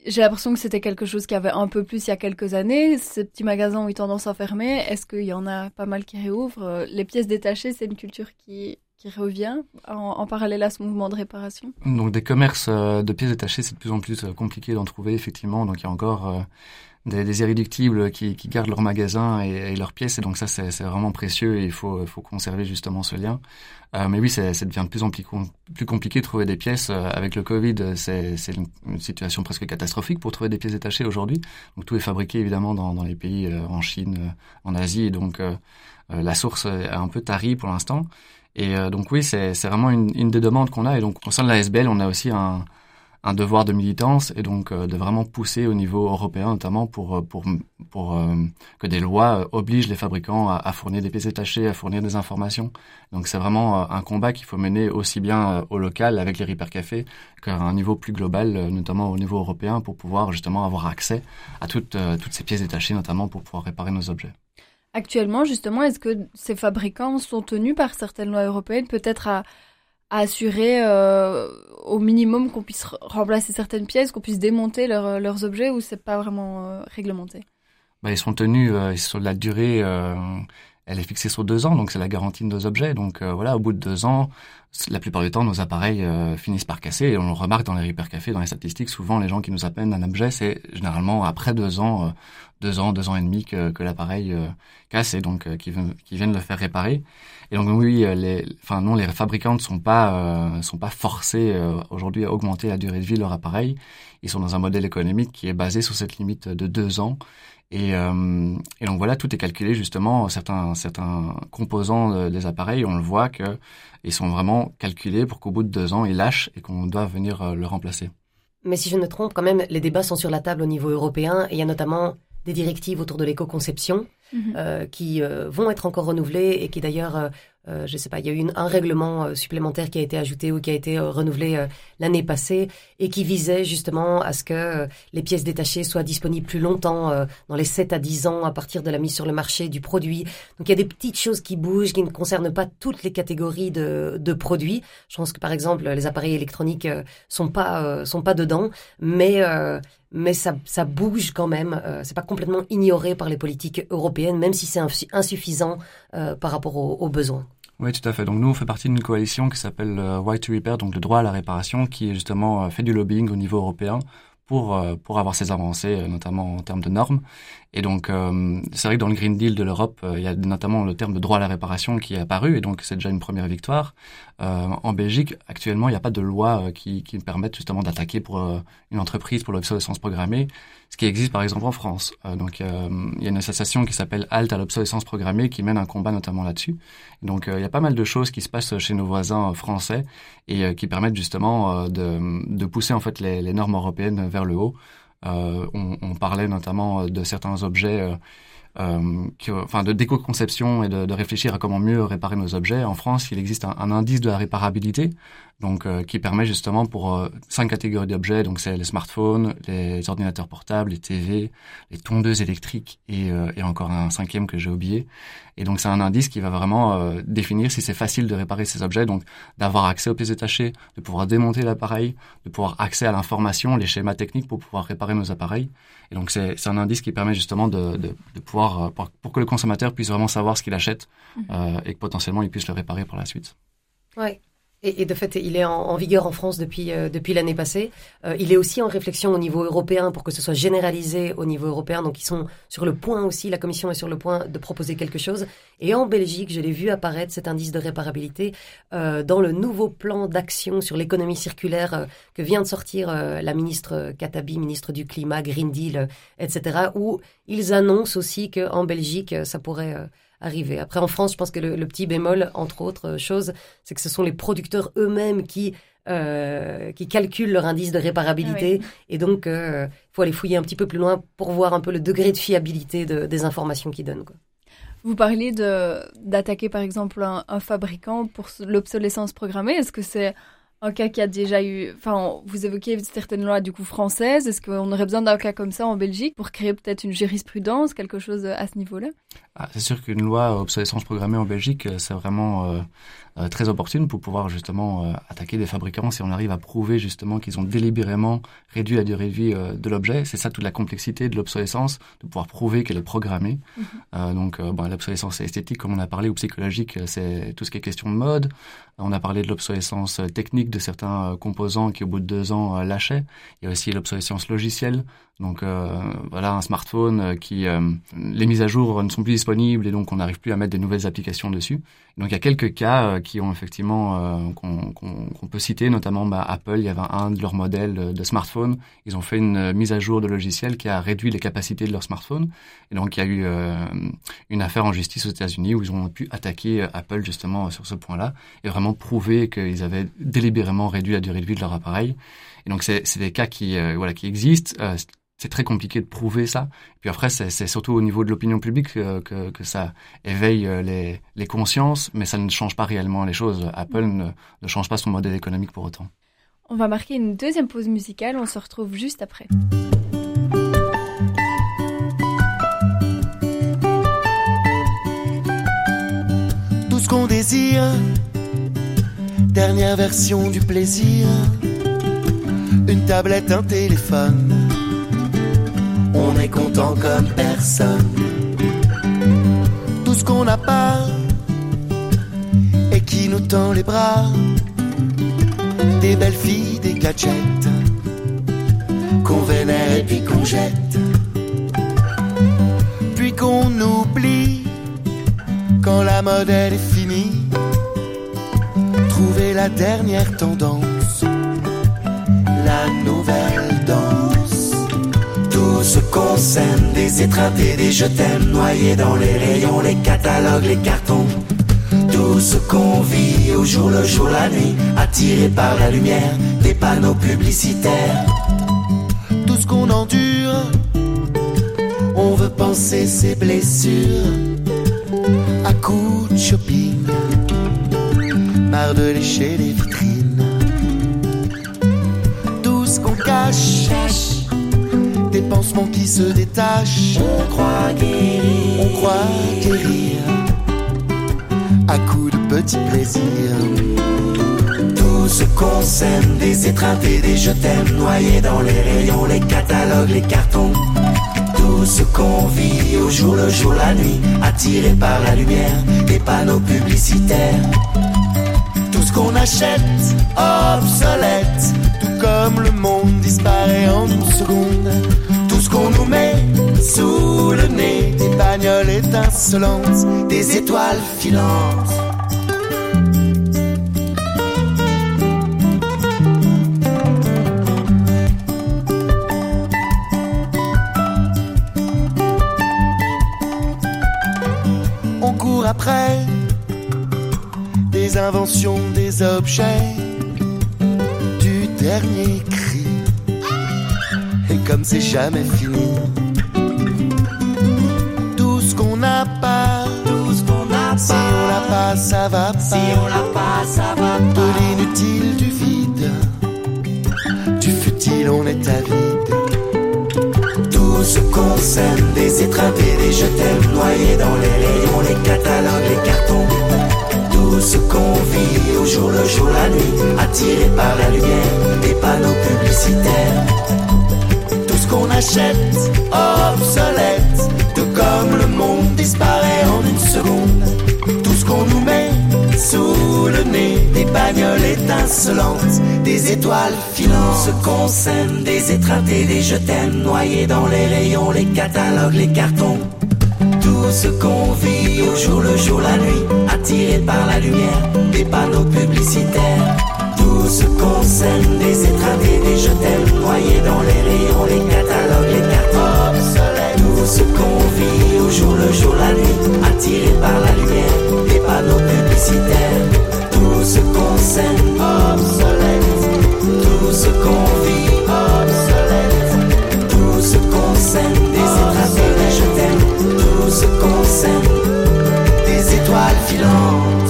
j'ai l'impression que c'était quelque chose qui avait un peu plus il y a quelques années. Ces petits magasins ont eu tendance à fermer. Est-ce qu'il y en a pas mal qui réouvrent? Les pièces détachées, c'est une culture qui, revient en, parallèle à ce mouvement de réparation? Donc des commerces euh, de pièces détachées, c'est de plus en plus euh, compliqué d'en trouver, effectivement. Donc il y a encore... Euh, des, des irréductibles qui, qui, gardent leur magasin et, et leurs pièces. Et donc ça, c'est vraiment précieux et il faut, faut conserver justement ce lien. Euh, mais oui, ça devient de plus en plus, plus compliqué de trouver des pièces. Euh, avec le Covid, c'est une, une, situation presque catastrophique pour trouver des pièces détachées aujourd'hui. Donc tout est fabriqué évidemment dans, dans les pays, euh, en Chine, euh, en Asie. Et donc la source est un peu tarie pour l'instant. Et donc oui, c'est vraiment une, une des demandes qu'on a. Et donc au de la SBL, on a aussi un un devoir de militance et donc euh, de vraiment pousser au niveau européen notamment pour euh, pour pour euh, que des lois obligent les fabricants à, fournir des pièces détachées, à fournir des informations. Donc c'est vraiment un combat qu'il faut mener aussi bien au local avec les cafés qu'à un niveau plus global, notamment au niveau européen, pour pouvoir justement avoir accès à toutes toutes ces pièces détachées, notamment pour pouvoir réparer nos objets. Actuellement, justement, est-ce que ces fabricants sont tenus par certaines lois européennes peut-être à à assurer euh, au minimum qu'on puisse remplacer certaines pièces, qu'on puisse démonter leurs objets ou c'est pas vraiment euh, réglementé? Bah, ils sont tenus euh, sur la durée. Elle est fixée sur deux ans, donc c'est la garantie de nos objets. Donc euh, voilà, au bout de deux ans, la plupart du temps, nos appareils euh, finissent par casser. Et on le remarque dans les Repair Café, dans les statistiques, souvent les gens qui nous appellent un objet, c'est généralement après deux ans, euh, deux ans, deux ans et demi que, l'appareil casse et donc qui, qui, viennent le faire réparer. Et donc oui, les, enfin non, les fabricants ne sont pas sont pas forcés aujourd'hui à augmenter la durée de vie de leur appareil. Ils sont dans un modèle économique qui est basé sur cette limite de deux ans et, euh, et, donc voilà, tout est calculé justement. Certains, certains composants des appareils, on le voit que ils sont vraiment calculés pour qu'au bout de deux ans, ils lâchent et qu'on doit venir euh, le remplacer. Mais si je ne me trompe, quand même, les débats sont sur la table au niveau européen. Et il y a notamment des directives autour de l'éco-conception mhm. euh, qui euh, vont être encore renouvelées et qui d'ailleurs euh, euh, je sais pas, il y a eu un règlement euh, supplémentaire qui a été ajouté ou qui a été euh, renouvelé l'année passée et qui visait justement à ce que les pièces détachées soient disponibles plus longtemps, dans les 7 à 10 ans à partir de la mise sur le marché du produit. Donc il y a des petites choses qui bougent, qui ne concernent pas toutes les catégories de, de produits. Je pense que par exemple les appareils électroniques sont pas sont pas dedans, mais mais ça, ça bouge quand même. Euh, c'est pas complètement ignoré par les politiques européennes, même si c'est insuffisant euh, par rapport aux, aux, besoins. Oui, tout à fait. Donc nous, on fait partie d'une coalition qui s'appelle euh, White to Repair, donc le droit à la réparation, qui justement euh, fait du lobbying au niveau européen pour euh, pour avoir ces avancées, notamment en termes de normes. Et donc, euh, c'est vrai que dans le Green Deal de l'Europe, euh, il y a notamment le terme de droit à la réparation qui est apparu, et donc c'est déjà une première victoire. Euh, en Belgique, actuellement, il n'y a pas de loi qui, qui permette justement d'attaquer pour une entreprise pour l'obsolescence programmée, ce qui existe par exemple en France. donc, il y a une association qui s'appelle Halt à l'obsolescence programmée qui mène un combat notamment là-dessus. Donc, il y a pas mal de choses qui se passent chez nos voisins français et qui permettent justement de, de pousser en fait les, les normes européennes vers le haut. Euh, on, parlait notamment de certains objets euh, euh, enfin de déco-conception et de, réfléchir à comment mieux réparer nos objets. En France, il existe un indice de la réparabilité, donc euh, qui permet justement pour euh, cinq catégories d'objets, donc c'est les smartphones, les ordinateurs portables, les TV, les tondeuses électriques et, euh, et encore un cinquième que j'ai oublié. Et donc c'est un indice qui va vraiment définir si c'est facile de réparer ces objets, donc d'avoir accès aux pièces détachées, de pouvoir démonter l'appareil, de pouvoir accès à l'information, les schémas techniques pour pouvoir réparer nos appareils. Et donc c'est un indice qui permet justement de, de, de pouvoir pour, pour, que le consommateur puisse vraiment savoir ce qu'il achète mmh. euh, et que potentiellement il puisse le réparer pour la suite. Ouais. Et, et, de fait, il est en, en vigueur en France depuis euh, depuis l'année passée. Euh, il est aussi en réflexion au niveau européen pour que ce soit généralisé au niveau européen. Donc, ils sont sur le point aussi. La Commission est sur le point de proposer quelque chose. Et en Belgique, je l'ai vu apparaître cet indice de réparabilité euh, dans le nouveau plan d'action sur l'économie circulaire euh, que vient de sortir euh, la ministre Katabi, ministre du climat, Green Deal, etc. Où ils annoncent aussi qu'en Belgique, ça pourrait arriver. Après, en France, je pense que le, le petit bémol, entre autres choses, c'est que ce sont les producteurs eux-mêmes qui euh, qui calculent leur indice de réparabilité. Ah oui. Et donc, il euh, faut aller fouiller un petit peu plus loin pour voir un peu le degré de fiabilité de, des informations qu'ils donnent. Quoi. Vous parlez d'attaquer par exemple un, un fabricant pour l'obsolescence programmée. Est-ce que c'est un cas qui a déjà eu, enfin, vous évoquez certaines lois du coup françaises. Est-ce qu'on aurait besoin d'un cas comme ça en Belgique pour créer peut-être une jurisprudence, quelque chose à ce niveau-là? Ah, C'est sûr qu'une loi obsolescence programmée en Belgique, c'est vraiment euh, euh, très opportune pour pouvoir justement euh, attaquer des fabricants si on arrive à prouver justement qu'ils ont délibérément réduit la durée de vie euh, de l'objet. C'est ça toute la complexité de l'obsolescence, de pouvoir prouver qu'elle est programmée. Mm -hmm. donc, bon, l'obsolescence esthétique, comme on a parlé, ou psychologique, c'est tout ce qui est question de mode. On a parlé de l'obsolescence technique de certains composants qui, au bout de deux ans, lâchaient. Il y a aussi l'obsolescence logicielle. Donc voilà, un smartphone qui les mises à jour ne sont plus disponibles et donc on n'arrive plus à mettre des nouvelles applications dessus. Donc il y a quelques cas qui ont effectivement euh, qu'on qu peut citer, notamment bah, Apple. Il y avait un de leurs modèles de smartphone. Ils ont fait une euh, mise à jour de logiciel qui a réduit les capacités de leur smartphone. Et donc il y a eu euh, une affaire en justice aux États-Unis où ils ont pu attaquer Apple justement sur ce point-là et vraiment prouver qu'ils avaient délibérément réduit la durée de vie de leur appareil. Et donc c'est des cas qui euh, voilà qui existent. Euh, c'est très compliqué de prouver ça. Et puis après, c'est surtout au niveau de l'opinion publique que, que, que, ça éveille euh, les, les, consciences, mais ça ne change pas réellement les choses. Apple ne, ne, change pas son modèle économique pour autant. On va marquer une deuxième pause musicale, on se retrouve juste après. Tout ce qu'on désire, dernière version du plaisir, une tablette, un téléphone est content comme personne. Tout ce qu'on n'a pas et qui nous tend les bras. Des belles filles, des gadgets qu'on vénère et puis qu'on jette. Puis qu'on oublie quand la mode elle est finie. Trouver la dernière tendance, la nouvelle danse. Ce qu'on sème, des étreintés, des je t'aime, noyés dans les rayons, les catalogues, les cartons. Tout ce qu'on vit au jour le jour, la nuit, attiré par la lumière des panneaux publicitaires. Tout ce qu'on endure, on veut penser ses blessures à coups de shopping, marre de lécher les vitrines. Tout ce qu'on cache, qui se détachent. On croit guérir, on croit guérir à coups de petits plaisirs. Tout ce qu'on sème, des étreintés, des je t'aime, noyés dans les rayons, les catalogues, les cartons. Tout ce qu'on vit au jour le jour, la nuit, attiré par la lumière des panneaux publicitaires. Tout ce qu'on achète, obsolète, tout comme le monde disparaît en une seconde. Qu'on nous met sous le nez, des bagnoles étincelantes, des étoiles filantes. On court après des inventions, des objets, du dernier cri. Comme c'est jamais fini, tout ce qu'on n'a pas, tout ce qu'on n'a pas, si on l'a pas, ça va pas. Si on l'a pas, ça va pas. De l'inutile, du vide, du futile, on est avide. Tout ce qu'on sème, des étreintés, des je t'aime, noyés dans les rayons, les catalogues, les cartons. Tout ce qu'on vit au jour le jour, la nuit, attiré par la lumière des panneaux publicitaires. Qu'on achète, obsolète, tout comme le monde disparaît en une seconde. Tout ce qu'on nous met sous le nez, des bagnoles étincelantes, des étoiles filantes. Ce qu'on sème, des étreintés, des je noyés dans les rayons, les catalogues, les cartons. Tout ce qu'on vit au jour le jour, la nuit, attiré par la lumière des panneaux publicitaires. Tout ce qu'on sème, des étreintés, des je t'aime, noyés dans les rayons, les catalogues, les cartons. Tout ce qu'on vit au jour le jour, la nuit, attiré par la lumière des panneaux publicitaires. Tout ce qu'on sème, obsolète. Tout ce qu'on vit, obsolète. Tout ce qu'on sème, des étreintés, des je t'aime. Tout ce qu'on sème, des étoiles filantes.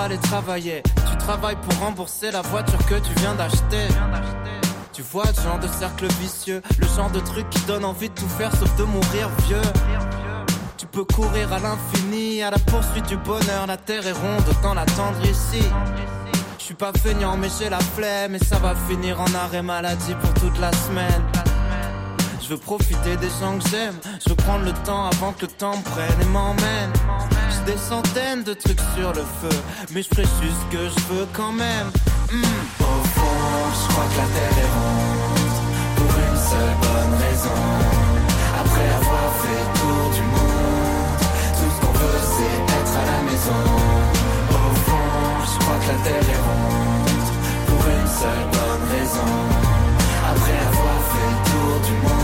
Aller travailler. Tu travailles pour rembourser la voiture que tu viens d'acheter. Tu vois le genre de cercle vicieux, le genre de truc qui donne envie de tout faire sauf de mourir vieux. Tu peux courir à l'infini, à la poursuite du bonheur. La terre est ronde, autant l'attendre ici. Je suis pas feignant, mais j'ai la flemme. Et ça va finir en arrêt maladie pour toute la semaine. Je veux profiter des gens que j'aime. Je veux prendre le temps avant que le temps me prenne et m'emmène. J'ai des centaines de trucs sur le feu, mais je ferai juste ce que je veux quand même. Hmm. Au fond, je crois que la terre est ronde Pour une seule bonne raison Après avoir fait le tour du monde Tout ce qu'on veut c'est être à la maison Au fond, je crois que la terre est ronde Pour une seule bonne raison Après avoir fait le tour du monde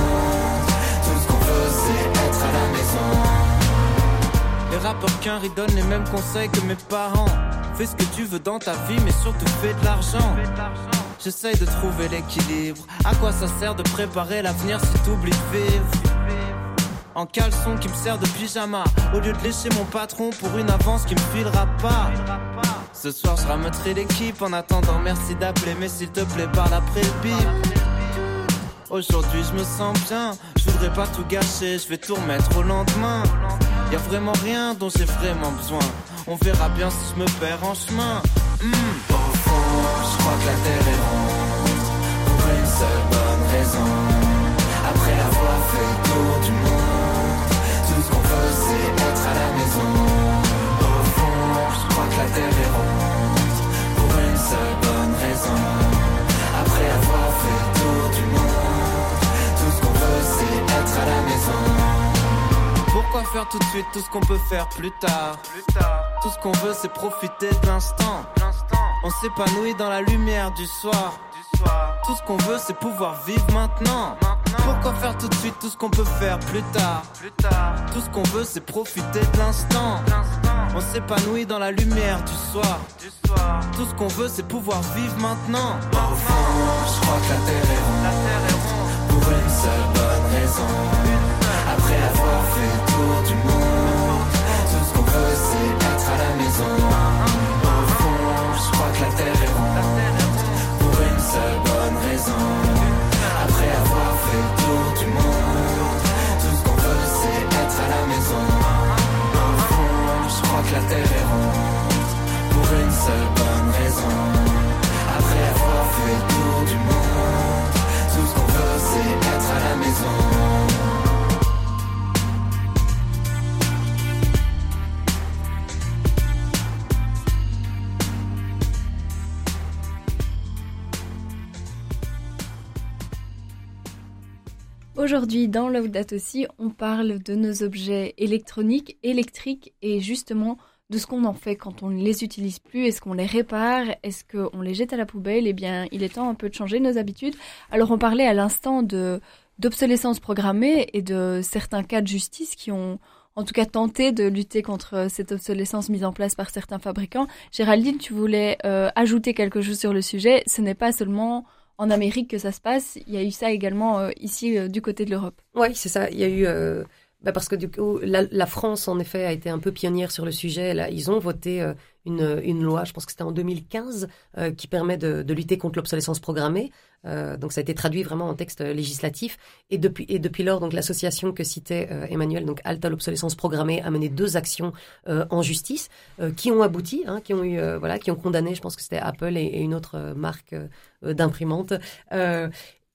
Les rappeurs qu'un donnent les mêmes conseils que mes parents. Fais ce que tu veux dans ta vie, mais surtout fais de l'argent. J'essaye de trouver l'équilibre. À quoi ça sert de préparer l'avenir si t'oublies de vivre? En caleçon qui me sert de pyjama. Au lieu de lécher mon patron pour une avance qui me filera pas. Ce soir, je ramènerai l'équipe en attendant. Merci d'appeler, mais s'il te plaît, parle après le. Aujourd'hui, je me sens bien. Je voudrais pas tout gâcher, je vais tout remettre au lendemain. Y a vraiment rien dont j'ai vraiment besoin. On verra bien si je me perds en chemin. Hmm. Au fond, je crois que la terre est ronde. Pour une seule bonne raison. Après avoir fait le tour du monde, tout ce qu'on veut c'est être à la maison. Au fond, je crois que la terre est ronde. Pour une seule bonne raison. Après avoir fait le tour du monde, c'est être à la maison. Pourquoi faire tout de suite tout ce qu'on peut faire plus tard? Tout ce qu'on veut c'est profiter de l'instant. On s'épanouit dans la lumière du soir. Tout ce qu'on veut c'est pouvoir vivre maintenant. Pourquoi faire tout de suite tout ce qu'on peut faire plus tard? Tout ce qu'on veut c'est profiter de l'instant. On s'épanouit dans la lumière du soir. Tout ce qu'on veut c'est pouvoir vivre maintenant. Au fond, je crois que la terre est ronde. Pour une seule bonne raison. Après avoir fait le tour du monde, tout ce qu'on veut c'est être à la maison. Au fond, je crois que la terre est ronde. Pour une seule bonne raison. Après avoir fait le tour du monde, tout ce qu'on veut c'est être à la maison. Au fond, je crois que la terre est ronde. Pour une seule bonne raison. Après avoir fait le tour du monde, Aujourd'hui, dans Laudato aussi, on parle de nos objets électroniques, électriques et justement de ce qu'on en fait quand on ne les utilise plus? Est-ce qu'on les répare? Est-ce qu'on les jette à la poubelle? Eh bien, il est temps un peu de changer nos habitudes. Alors, on parlait à l'instant de d'obsolescence programmée et de certains cas de justice qui ont en tout cas tenté de lutter contre cette obsolescence mise en place par certains fabricants. Géraldine, tu voulais euh, ajouter quelque chose sur le sujet. Ce n'est pas seulement en Amérique que ça se passe, il y a eu ça également euh, ici euh, du côté de l'Europe. Oui, c'est ça. Il y a eu. Bah parce que du coup, la, la France, en effet, a été un peu pionnière sur le sujet. Là, ils ont voté euh, une, une loi, je pense que c'était en 2015, euh, qui permet de, de lutter contre l'obsolescence programmée. Euh, donc, ça a été traduit vraiment en texte législatif. Et depuis, et depuis lors, donc l'association que citait euh, Emmanuel, donc Alta l'obsolescence programmée, a mené deux actions euh, en justice qui ont abouti, hein, qui ont eu, voilà, qui ont condamné. Je pense que c'était Apple et, et une autre marque d'imprimante.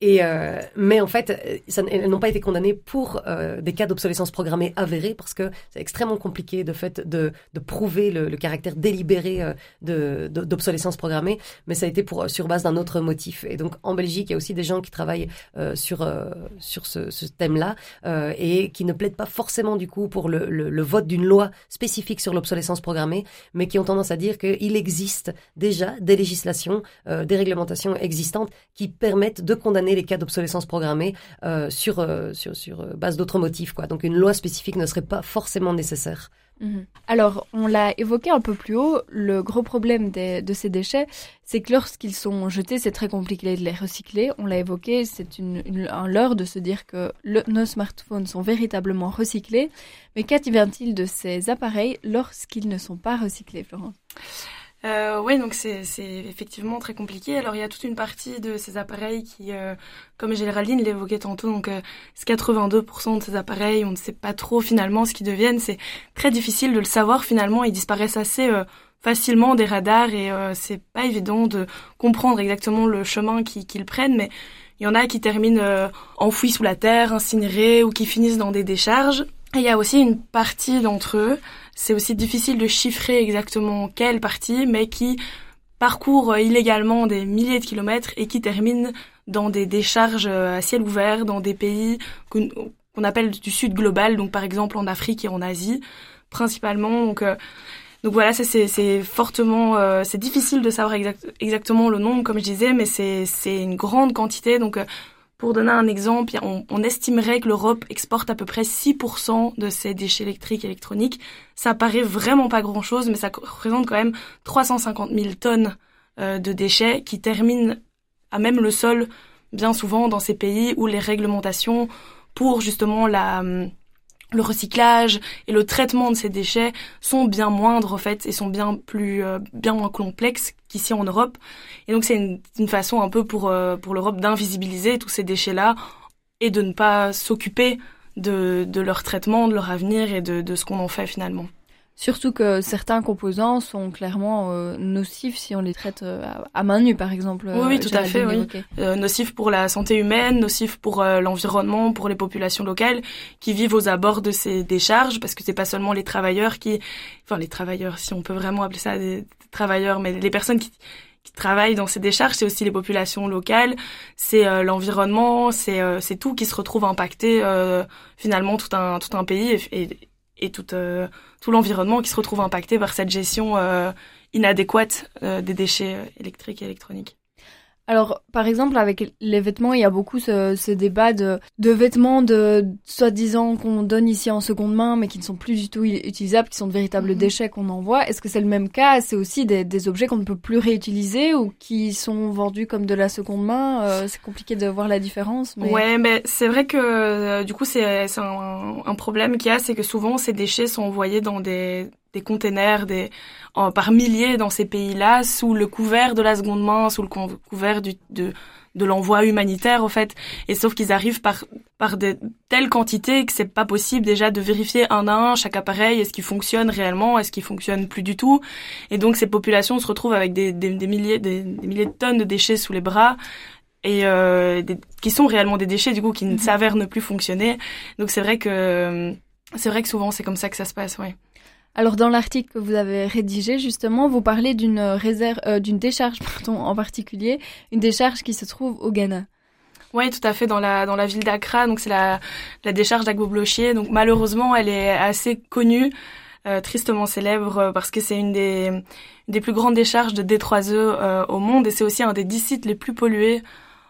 Euh, et euh, mais en fait, euh, ça, elles n'ont pas été condamnées pour euh, des cas d'obsolescence programmée avérés parce que c'est extrêmement compliqué de fait de, de prouver le, le caractère délibéré euh, de de- d'obsolescence programmée. Mais ça a été pour sur base d'un autre motif. Et donc en Belgique, il y a aussi des gens qui travaillent euh, sur euh, sur ce, ce thème-là euh, et qui ne plaident pas forcément du coup pour le, le, le vote d'une loi spécifique sur l'obsolescence programmée, mais qui ont tendance à dire qu'il existe déjà des législations, euh, des réglementations existantes qui permettent de condamner les cas d'obsolescence programmée euh, sur, euh, sur, sur euh, base d'autres motifs. Quoi. Donc une loi spécifique ne serait pas forcément nécessaire. Mhm. Alors, on l'a évoqué un peu plus haut, le gros problème de ces déchets, c'est que lorsqu'ils sont jetés, c'est très compliqué de les recycler. On l'a évoqué, c'est une, un leurre de se dire que nos smartphones sont véritablement recyclés. Mais qu'advient-il de ces appareils lorsqu'ils ne sont pas recyclés, Florence Euh, oui, donc c'est effectivement très compliqué. Alors il y a toute une partie de ces appareils qui, euh, comme Géraldine l'évoquait tantôt, donc euh, c'est 82% de ces appareils, on ne sait pas trop finalement ce qu'ils deviennent. C'est très difficile de le savoir finalement. Ils disparaissent assez euh, facilement des radars et euh, c'est pas évident de comprendre exactement le chemin qu'ils qu'ils prennent, mais il y en a qui terminent euh, enfouis sous la terre, incinérés ou qui finissent dans des décharges. Et il y a aussi une partie d'entre eux c'est aussi difficile de chiffrer exactement quelle partie, mais qui parcourent euh, illégalement des milliers de kilomètres et qui terminent dans des décharges euh, à ciel ouvert, dans des pays qu'on appelle du sud global, donc par exemple en Afrique et en Asie, principalement. Donc, euh, donc voilà, c'est fortement, euh, c'est difficile de savoir exact- exactement le nombre, comme je disais, mais c'est c'est une grande quantité. Donc euh, pour donner un exemple, on, estimerait que l'Europe exporte à peu près 6% de ses déchets électriques et électroniques. Ça paraît vraiment pas grand-chose, mais ça représente quand même 350 000 tonnes euh, de déchets qui terminent à même le sol, bien souvent dans ces pays où les réglementations pour justement la, hum, le recyclage et le traitement de ces déchets sont bien moindres en fait et sont bien plus euh, bien moins complexes qu'ici en Europe et donc c'est une, une, façon un peu pour euh, pour l'Europe d'invisibiliser tous ces déchets là et de ne pas s'occuper de, de leur traitement de leur avenir et de, de ce qu'on en fait finalement Surtout que certains composants sont clairement euh, nocifs si on les traite euh, à main nue, par exemple. Oui, oui tout à fait. Oui. Euh, nocifs pour la santé humaine, nocifs pour l'environnement, pour les populations locales qui vivent aux abords de ces décharges, parce que c'est pas seulement les travailleurs qui, enfin les travailleurs, si on peut vraiment appeler ça des, travailleurs, mais les personnes qui qui travaillent dans ces décharges, c'est aussi les populations locales, c'est l'environnement, c'est c'est tout qui se retrouve impacté finalement tout un tout un pays et, et, et tout tout l'environnement qui se retrouve impacté par cette gestion euh, inadéquate euh, des déchets euh, électriques et électroniques. Alors, par exemple, avec les vêtements, il y a beaucoup ce, ce débat de, de vêtements de soi-disant qu'on donne ici en seconde main, mais qui ne sont plus du tout utilisables, qui sont de véritables -hmm. déchets qu'on envoie. Est-ce que c'est le même cas? C'est aussi des, des objets qu'on ne peut plus réutiliser ou qui sont vendus comme de la seconde main? Euh, C'est compliqué de voir la différence. Mais... Ouais, mais c'est vrai que euh, du coup, c'est un, un problème qu'il y a, c'est que souvent ces déchets sont envoyés dans des des containers des, en, par milliers dans ces pays-là, sous le couvert de la seconde main, sous le couvert du, de, de l'envoi humanitaire, au fait. Et sauf qu'ils arrivent par, par de telles quantités que c'est pas possible déjà de vérifier un à un chaque appareil, est-ce qu'il fonctionne réellement, est-ce qu'il fonctionne plus du tout. Et donc ces populations se retrouvent avec des, des, des milliers, des, des, milliers de tonnes de déchets sous les bras et euh, des, qui sont réellement des déchets du coup qui ne mm-hmm. s'avèrent ne plus fonctionner. Donc c'est vrai que c'est vrai que souvent c'est comme ça que ça se passe, ouais. Alors dans l'article que vous avez rédigé justement, vous parlez d'une réserve, euh, d'une décharge en particulier, une décharge qui se trouve au Ghana. Oui, tout à fait dans la dans la ville d'Accra. Donc c'est la la décharge d'Agbo-Blochier. Donc malheureusement, elle est assez connue, euh, tristement célèbre euh, parce que c'est une des des plus grandes décharges de D3E euh, au monde et c'est aussi un des dix sites les plus pollués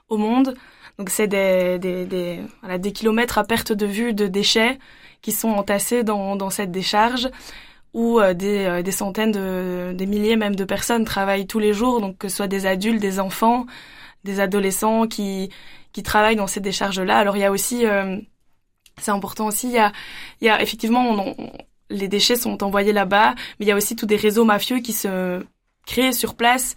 au monde. Donc c'est des des des kilomètres à perte de vue de déchets qui sont entassés dans dans cette décharge où euh, des, euh, des centaines de des milliers même de personnes travaillent tous les jours, donc que ce soit des adultes, des enfants, des adolescents qui qui travaillent dans ces décharges-là. Alors il y a aussi, euh, c'est important aussi, il y a il y a effectivement on, on, les déchets sont envoyés là-bas, mais il y a aussi tous des réseaux mafieux qui se créent sur place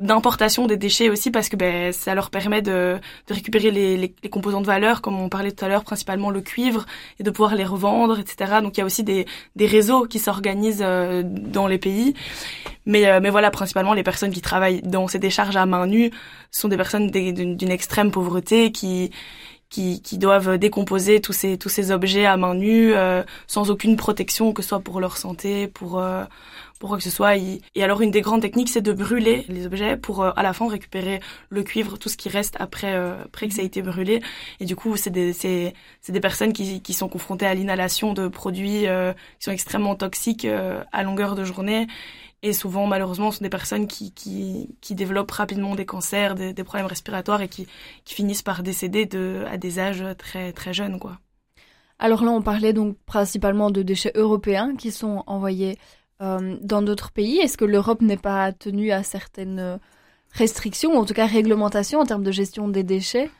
d'importation des déchets aussi parce que ben, ça leur permet de, de récupérer les, les, les, composants de valeur, comme on parlait tout à l'heure, principalement le cuivre, et de pouvoir les revendre, etc. Donc il y a aussi des, des réseaux qui s'organisent euh, dans les pays. Mais, euh, mais voilà, principalement les personnes qui travaillent dans ces décharges à main nue sont des personnes d'une extrême pauvreté qui qui, qui doivent décomposer tous ces tous ces objets à main nue euh, sans aucune protection que ce soit pour leur santé pour euh, pour quoi que ce soit. Et alors une des grandes techniques, c'est de brûler les objets pour euh, à la fin récupérer le cuivre, tout ce qui reste après euh, après que ça a été brûlé. Et du coup, c'est des c'est c'est des personnes qui qui sont confrontées à l'inhalation de produits euh, qui sont extrêmement toxiques à longueur de journée. Et souvent, malheureusement, ce sont des personnes qui, qui, qui développent rapidement des cancers, des, des problèmes respiratoires et qui, qui finissent par décéder de, à des âges très, très jeunes, quoi. Alors là, on parlait donc principalement de déchets européens qui sont envoyés euh, dans d'autres pays Est-ce que l'Europe n'est pas tenue à certaines restrictions, ou en tout cas réglementations en termes de gestion des déchets?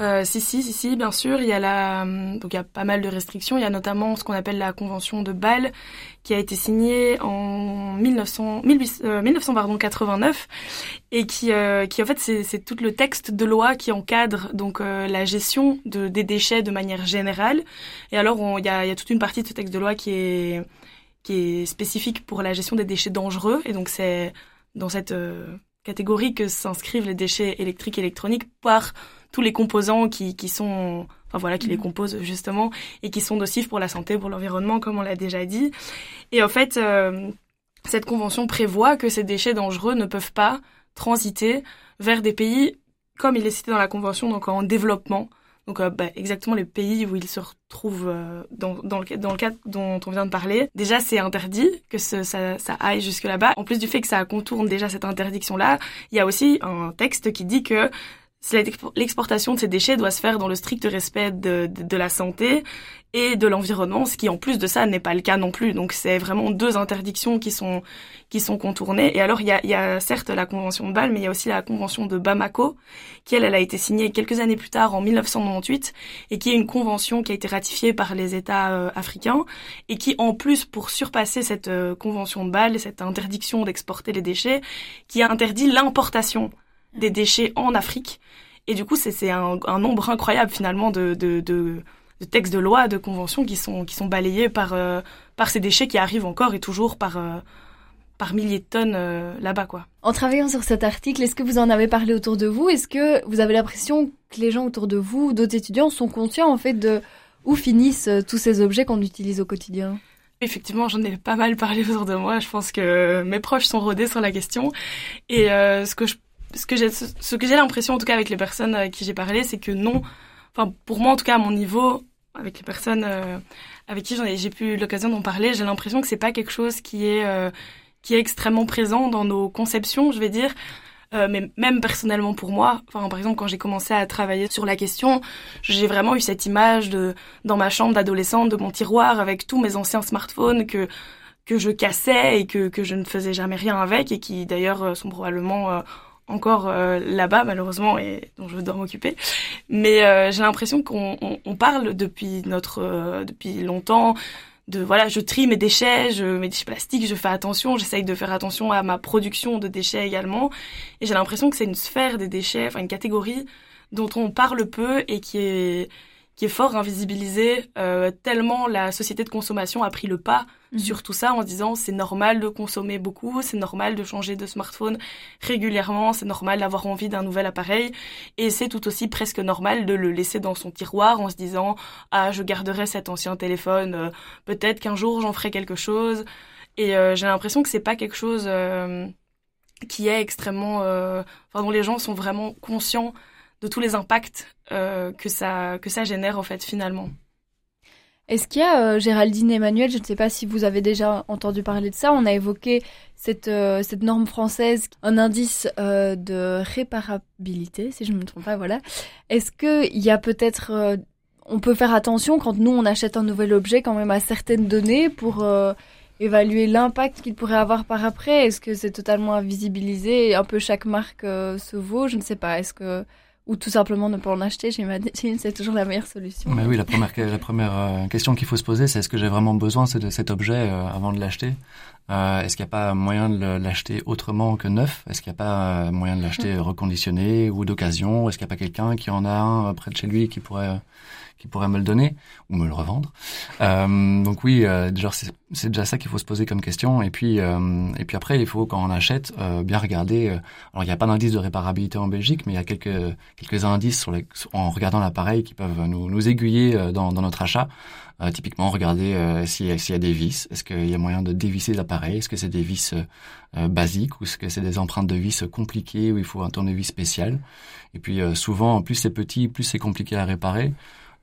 Euh, si, si, si, bien sûr. Il y a la, donc il y a pas mal de restrictions. Il y a notamment ce qu'on appelle la Convention de Bâle, qui a été signée en 1900, 18, euh, 1989 et qui, euh, qui en fait c'est tout le texte de loi qui encadre donc euh, la gestion de, des déchets de manière générale. Et alors il y a, il y a toute une partie de ce texte de loi qui est qui est spécifique pour la gestion des déchets dangereux. Et donc c'est dans cette euh, catégorie que s'inscrivent les déchets électriques et électroniques par tous les composants qui, qui sont, enfin voilà, qui les mmh. composent justement et qui sont nocifs pour la santé, pour l'environnement, comme on l'a déjà dit. Et en fait, euh, cette convention prévoit que ces déchets dangereux ne peuvent pas transiter vers des pays, comme il est cité dans la convention, donc en développement, donc euh, bah, exactement les pays où ils se retrouvent euh, dans, le, dans cas dont on vient de parler. Déjà, c'est interdit que ça, ça aille jusque là-bas. En plus du fait que ça contourne déjà cette interdiction-là, il y a aussi un texte qui dit que l'exportation de ces déchets doit se faire dans le strict respect de, la santé et de l'environnement, ce qui en plus de ça n'est pas le cas non plus. Donc c'est vraiment deux interdictions qui sont qui sont contournées. Et alors il y a, y a certes la convention de Bâle, mais il y a aussi la convention de Bamako, qui elle, elle a été signée quelques années plus tard en 1998 et qui est une convention qui a été ratifiée par les États euh, africains et qui en plus pour surpasser cette euh, convention de Bâle, cette interdiction d'exporter les déchets, qui interdit l'importation des déchets en Afrique. Et du coup, c'est un, un, nombre incroyable finalement de, de, de, de, textes de loi, de conventions qui sont, qui sont balayés par, euh, par ces déchets qui arrivent encore et toujours par, euh, par milliers de tonnes euh, là-bas. quoi. En travaillant sur cet article, est-ce que vous en avez parlé autour de vous? Est-ce que vous avez l'impression que les gens autour de vous, d'autres étudiants, sont conscients en fait de où finissent tous ces objets qu'on utilise au quotidien? Effectivement, j'en ai pas mal parlé autour de moi. Je pense que mes proches sont rodés sur la question. Et ce que je ce que j'ai ce que j'ai l'impression en tout cas avec les personnes avec qui j'ai parlé c'est que non. Enfin pour moi en tout cas à mon niveau avec les personnes euh, avec qui j'ai pu l'occasion d'en parler j'ai l'impression que c'est pas quelque chose qui est euh, qui est extrêmement présent dans nos conceptions je vais dire. Euh, mais même personnellement pour moi enfin par exemple quand j'ai commencé à travailler sur la question j'ai vraiment eu cette image de dans ma chambre d'adolescente de mon tiroir avec tous mes anciens smartphones que que je cassais et que que je ne faisais jamais rien avec et qui d'ailleurs sont probablement encore euh, là-bas malheureusement et dont je dois m'occuper. Mais euh, j'ai l'impression qu'on on, on parle depuis notre euh, depuis longtemps de voilà, je trie mes déchets, je mes déchets plastiques, je fais attention, j'essaye de faire attention à ma production de déchets également. Et j'ai l'impression que c'est une sphère des déchets, enfin une catégorie dont on parle peu et qui est qui est fort invisibilisée tellement la société de consommation a pris le pas Mhm. sur tout ça en disant c'est normal de consommer beaucoup, c'est normal de changer de smartphone régulièrement, c'est normal d'avoir envie d'un nouvel appareil et c'est tout aussi presque normal de le laisser dans son tiroir en se disant ah je garderai cet ancien téléphone, euh, peut-être qu'un jour j'en ferai quelque chose et euh, j'ai l'impression que c'est pas quelque chose euh, qui est extrêmement enfin dont les gens sont vraiment conscients de tous les impacts que ça que ça génère en fait finalement. Est-ce qu'il y a, euh, Géraldine Emmanuel, je ne sais pas si vous avez déjà entendu parler de ça, on a évoqué cette, euh, norme française, un indice euh, de réparabilité, si je ne me trompe pas, voilà. Est-ce qu'il y a peut-être... on peut faire attention quand nous, on achète un nouvel objet quand même à certaines données pour évaluer l'impact qu'il pourrait avoir par après? Est-ce que c'est totalement invisibilisé Un peu chaque marque se vaut? Je ne sais pas. Est-ce que ou tout simplement ne pas en acheter, j'imagine, c'est toujours la meilleure solution. Mais oui, la première, la première euh, question qu'il faut se poser, c'est est-ce que j'ai vraiment besoin de cet objet euh, avant de l'acheter? Euh, Est-ce qu'il n'y a pas moyen de l'acheter autrement que neuf? Est-ce qu'il n'y a pas moyen de l'acheter reconditionné ou d'occasion? Est-ce qu'il n'y a pas quelqu'un qui en a un près de chez lui qui pourrait qui pourrait me le donner ou me le revendre. Euh, donc oui, euh, c'est déjà ça qu'il faut se poser comme question. Et puis euh, et puis après, il faut quand on achète euh, bien regarder. Euh, alors il n'y a pas d'indice de réparabilité en Belgique, mais il y a quelques quelques indices sur les, en regardant l'appareil qui peuvent nous, nous aiguiller dans, dans notre achat. typiquement, regarder s'il y, a des vis. Est-ce qu'il y a moyen de dévisser l'appareil? Est-ce que c'est des vis basiques ou est-ce que c'est des empreintes de vis compliquées où il faut un tournevis spécial? Et puis souvent, plus c'est petit, plus c'est compliqué à réparer.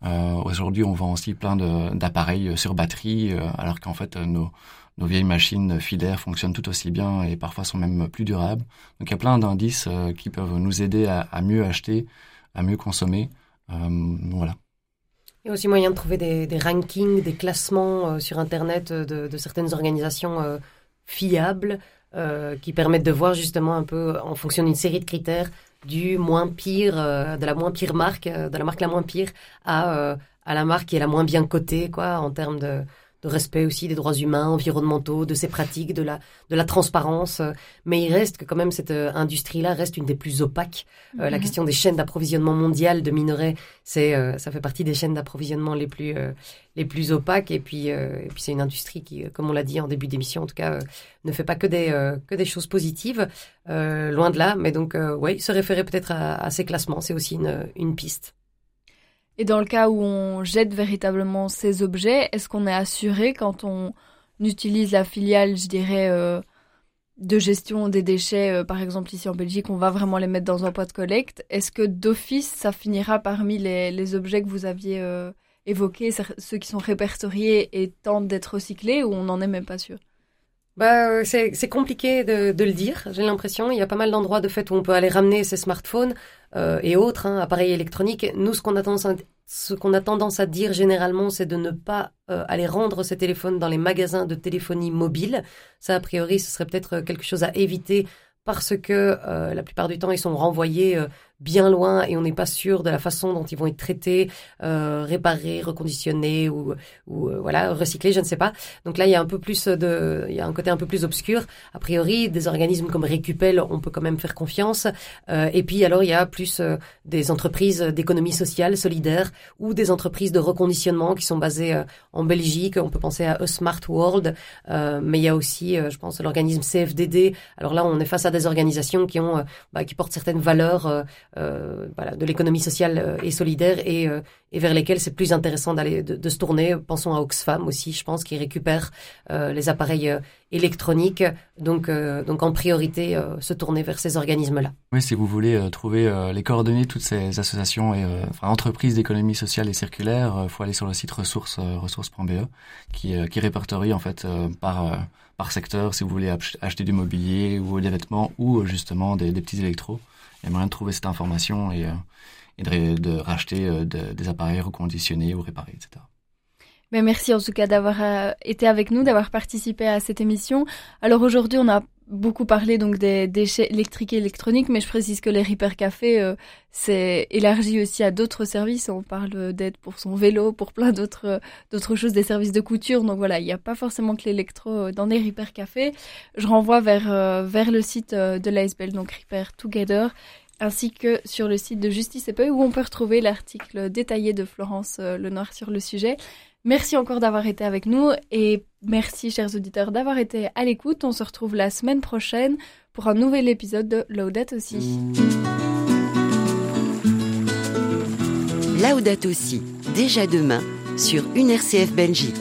Euh, Aujourd'hui, on vend aussi plein d'appareils sur batterie, euh, alors qu'en fait, nos, nos vieilles machines filaires fonctionnent tout aussi bien et parfois sont même plus durables. Donc il y a plein d'indices euh, qui peuvent nous aider à, mieux acheter, à mieux consommer. Euh, voilà. Il y a aussi moyen de trouver des, des rankings, des classements euh, sur Internet de, de certaines organisations fiables qui permettent de voir justement un peu, en fonction d'une série de critères, du moins pire, euh, de la moins pire marque, euh, de la marque la moins pire à, euh, à la marque qui est la moins bien cotée, quoi, en termes de, de respect aussi des droits humains, environnementaux, de ses pratiques, de la, de la transparence. Mais il reste que quand même cette euh, industrie-là reste une des plus opaques. Euh, La mhm. question des chaînes d'approvisionnement mondial de minerais, c'est, euh, ça fait partie des chaînes d'approvisionnement les plus, les plus opaques. Et puis, et puis c'est une industrie qui, comme on l'a dit en début d'émission, en tout cas, ne fait pas que des, que des choses positives. loin de là. Mais donc, oui, se référer peut-être à, à ces classements, c'est aussi une, une piste. Et dans le cas où on jette véritablement ces objets, est-ce qu'on est assuré quand on utilise la filiale, je dirais, euh, de gestion des déchets, euh, par exemple ici en Belgique, on va vraiment les mettre dans un pot de collecte? Est-ce que d'office, ça finira parmi les, les, objets que vous aviez euh, évoqués, ceux qui sont répertoriés et tentent d'être recyclés, ou on n'en est même pas sûr? Bah, c'est compliqué de, le dire, j'ai l'impression. Il y a pas mal d'endroits de fait où on peut aller ramener ses smartphones euh, et autres hein, appareils électroniques. Nous, ce qu'on a tendance à, dire généralement, c'est de ne pas euh, aller rendre ces téléphones dans les magasins de téléphonie mobile. Ça, a priori, ce serait peut-être quelque chose à éviter parce que euh, la plupart du temps, ils sont renvoyés euh, bien loin et on n'est pas sûr de la façon dont ils vont être traités, euh, réparés, reconditionnés ou, ou euh, voilà recyclés, je ne sais pas. Donc là, il y a un peu plus de, il y a un côté un peu plus obscur. A priori, des organismes comme Récupel, on peut quand même faire confiance. Euh, et puis alors, il y a plus euh, des entreprises d'économie sociale solidaire ou des entreprises de reconditionnement qui sont basées euh, en Belgique. On peut penser à A Smart World, mais il y a aussi, je pense, l'organisme CFDD. Alors là, on est face à des organisations qui ont, bah, qui portent certaines valeurs voilà, de l'économie sociale euh, et solidaire et, euh, et vers lesquelles c'est plus intéressant d'aller de, de, se tourner. Pensons à Oxfam aussi, je pense, qui récupère les appareils électroniques. Donc, donc en priorité, se tourner vers ces organismes-là. Oui, si vous voulez trouver les coordonnées de toutes ces associations et enfin, entreprises d'économie sociale et circulaire, il faut aller sur le site ressources ressources.be qui, qui répertorie en fait par par secteur si vous voulez acheter du mobilier ou des vêtements ou justement des, des petits électros il trouver cette information et, euh, et de, racheter euh, de, des appareils reconditionnés ou réparés, etc. Mais merci en tout cas d'avoir euh, été avec nous, d'avoir participé à cette émission. Alors aujourd'hui, on a beaucoup parlé donc des déchets électriques et électroniques, mais je précise que les Repair Café, euh, c'est élargi aussi à d'autres services. On parle d'aide pour son vélo, pour plein d'autres d'autres choses, des services de couture. Donc voilà, il n'y a pas forcément que l'électro dans les Repair Café. Je renvoie vers vers le site de l'ASBL, donc Repair Together ainsi que sur le site de Justice et Peu où on peut retrouver l'article détaillé de Florence Lenoir sur le sujet. Merci encore d'avoir été avec nous et merci chers auditeurs d'avoir été à l'écoute. On se retrouve la semaine prochaine pour un nouvel épisode de Laudat aussi. Laudat aussi, déjà demain sur une RCF Belgique.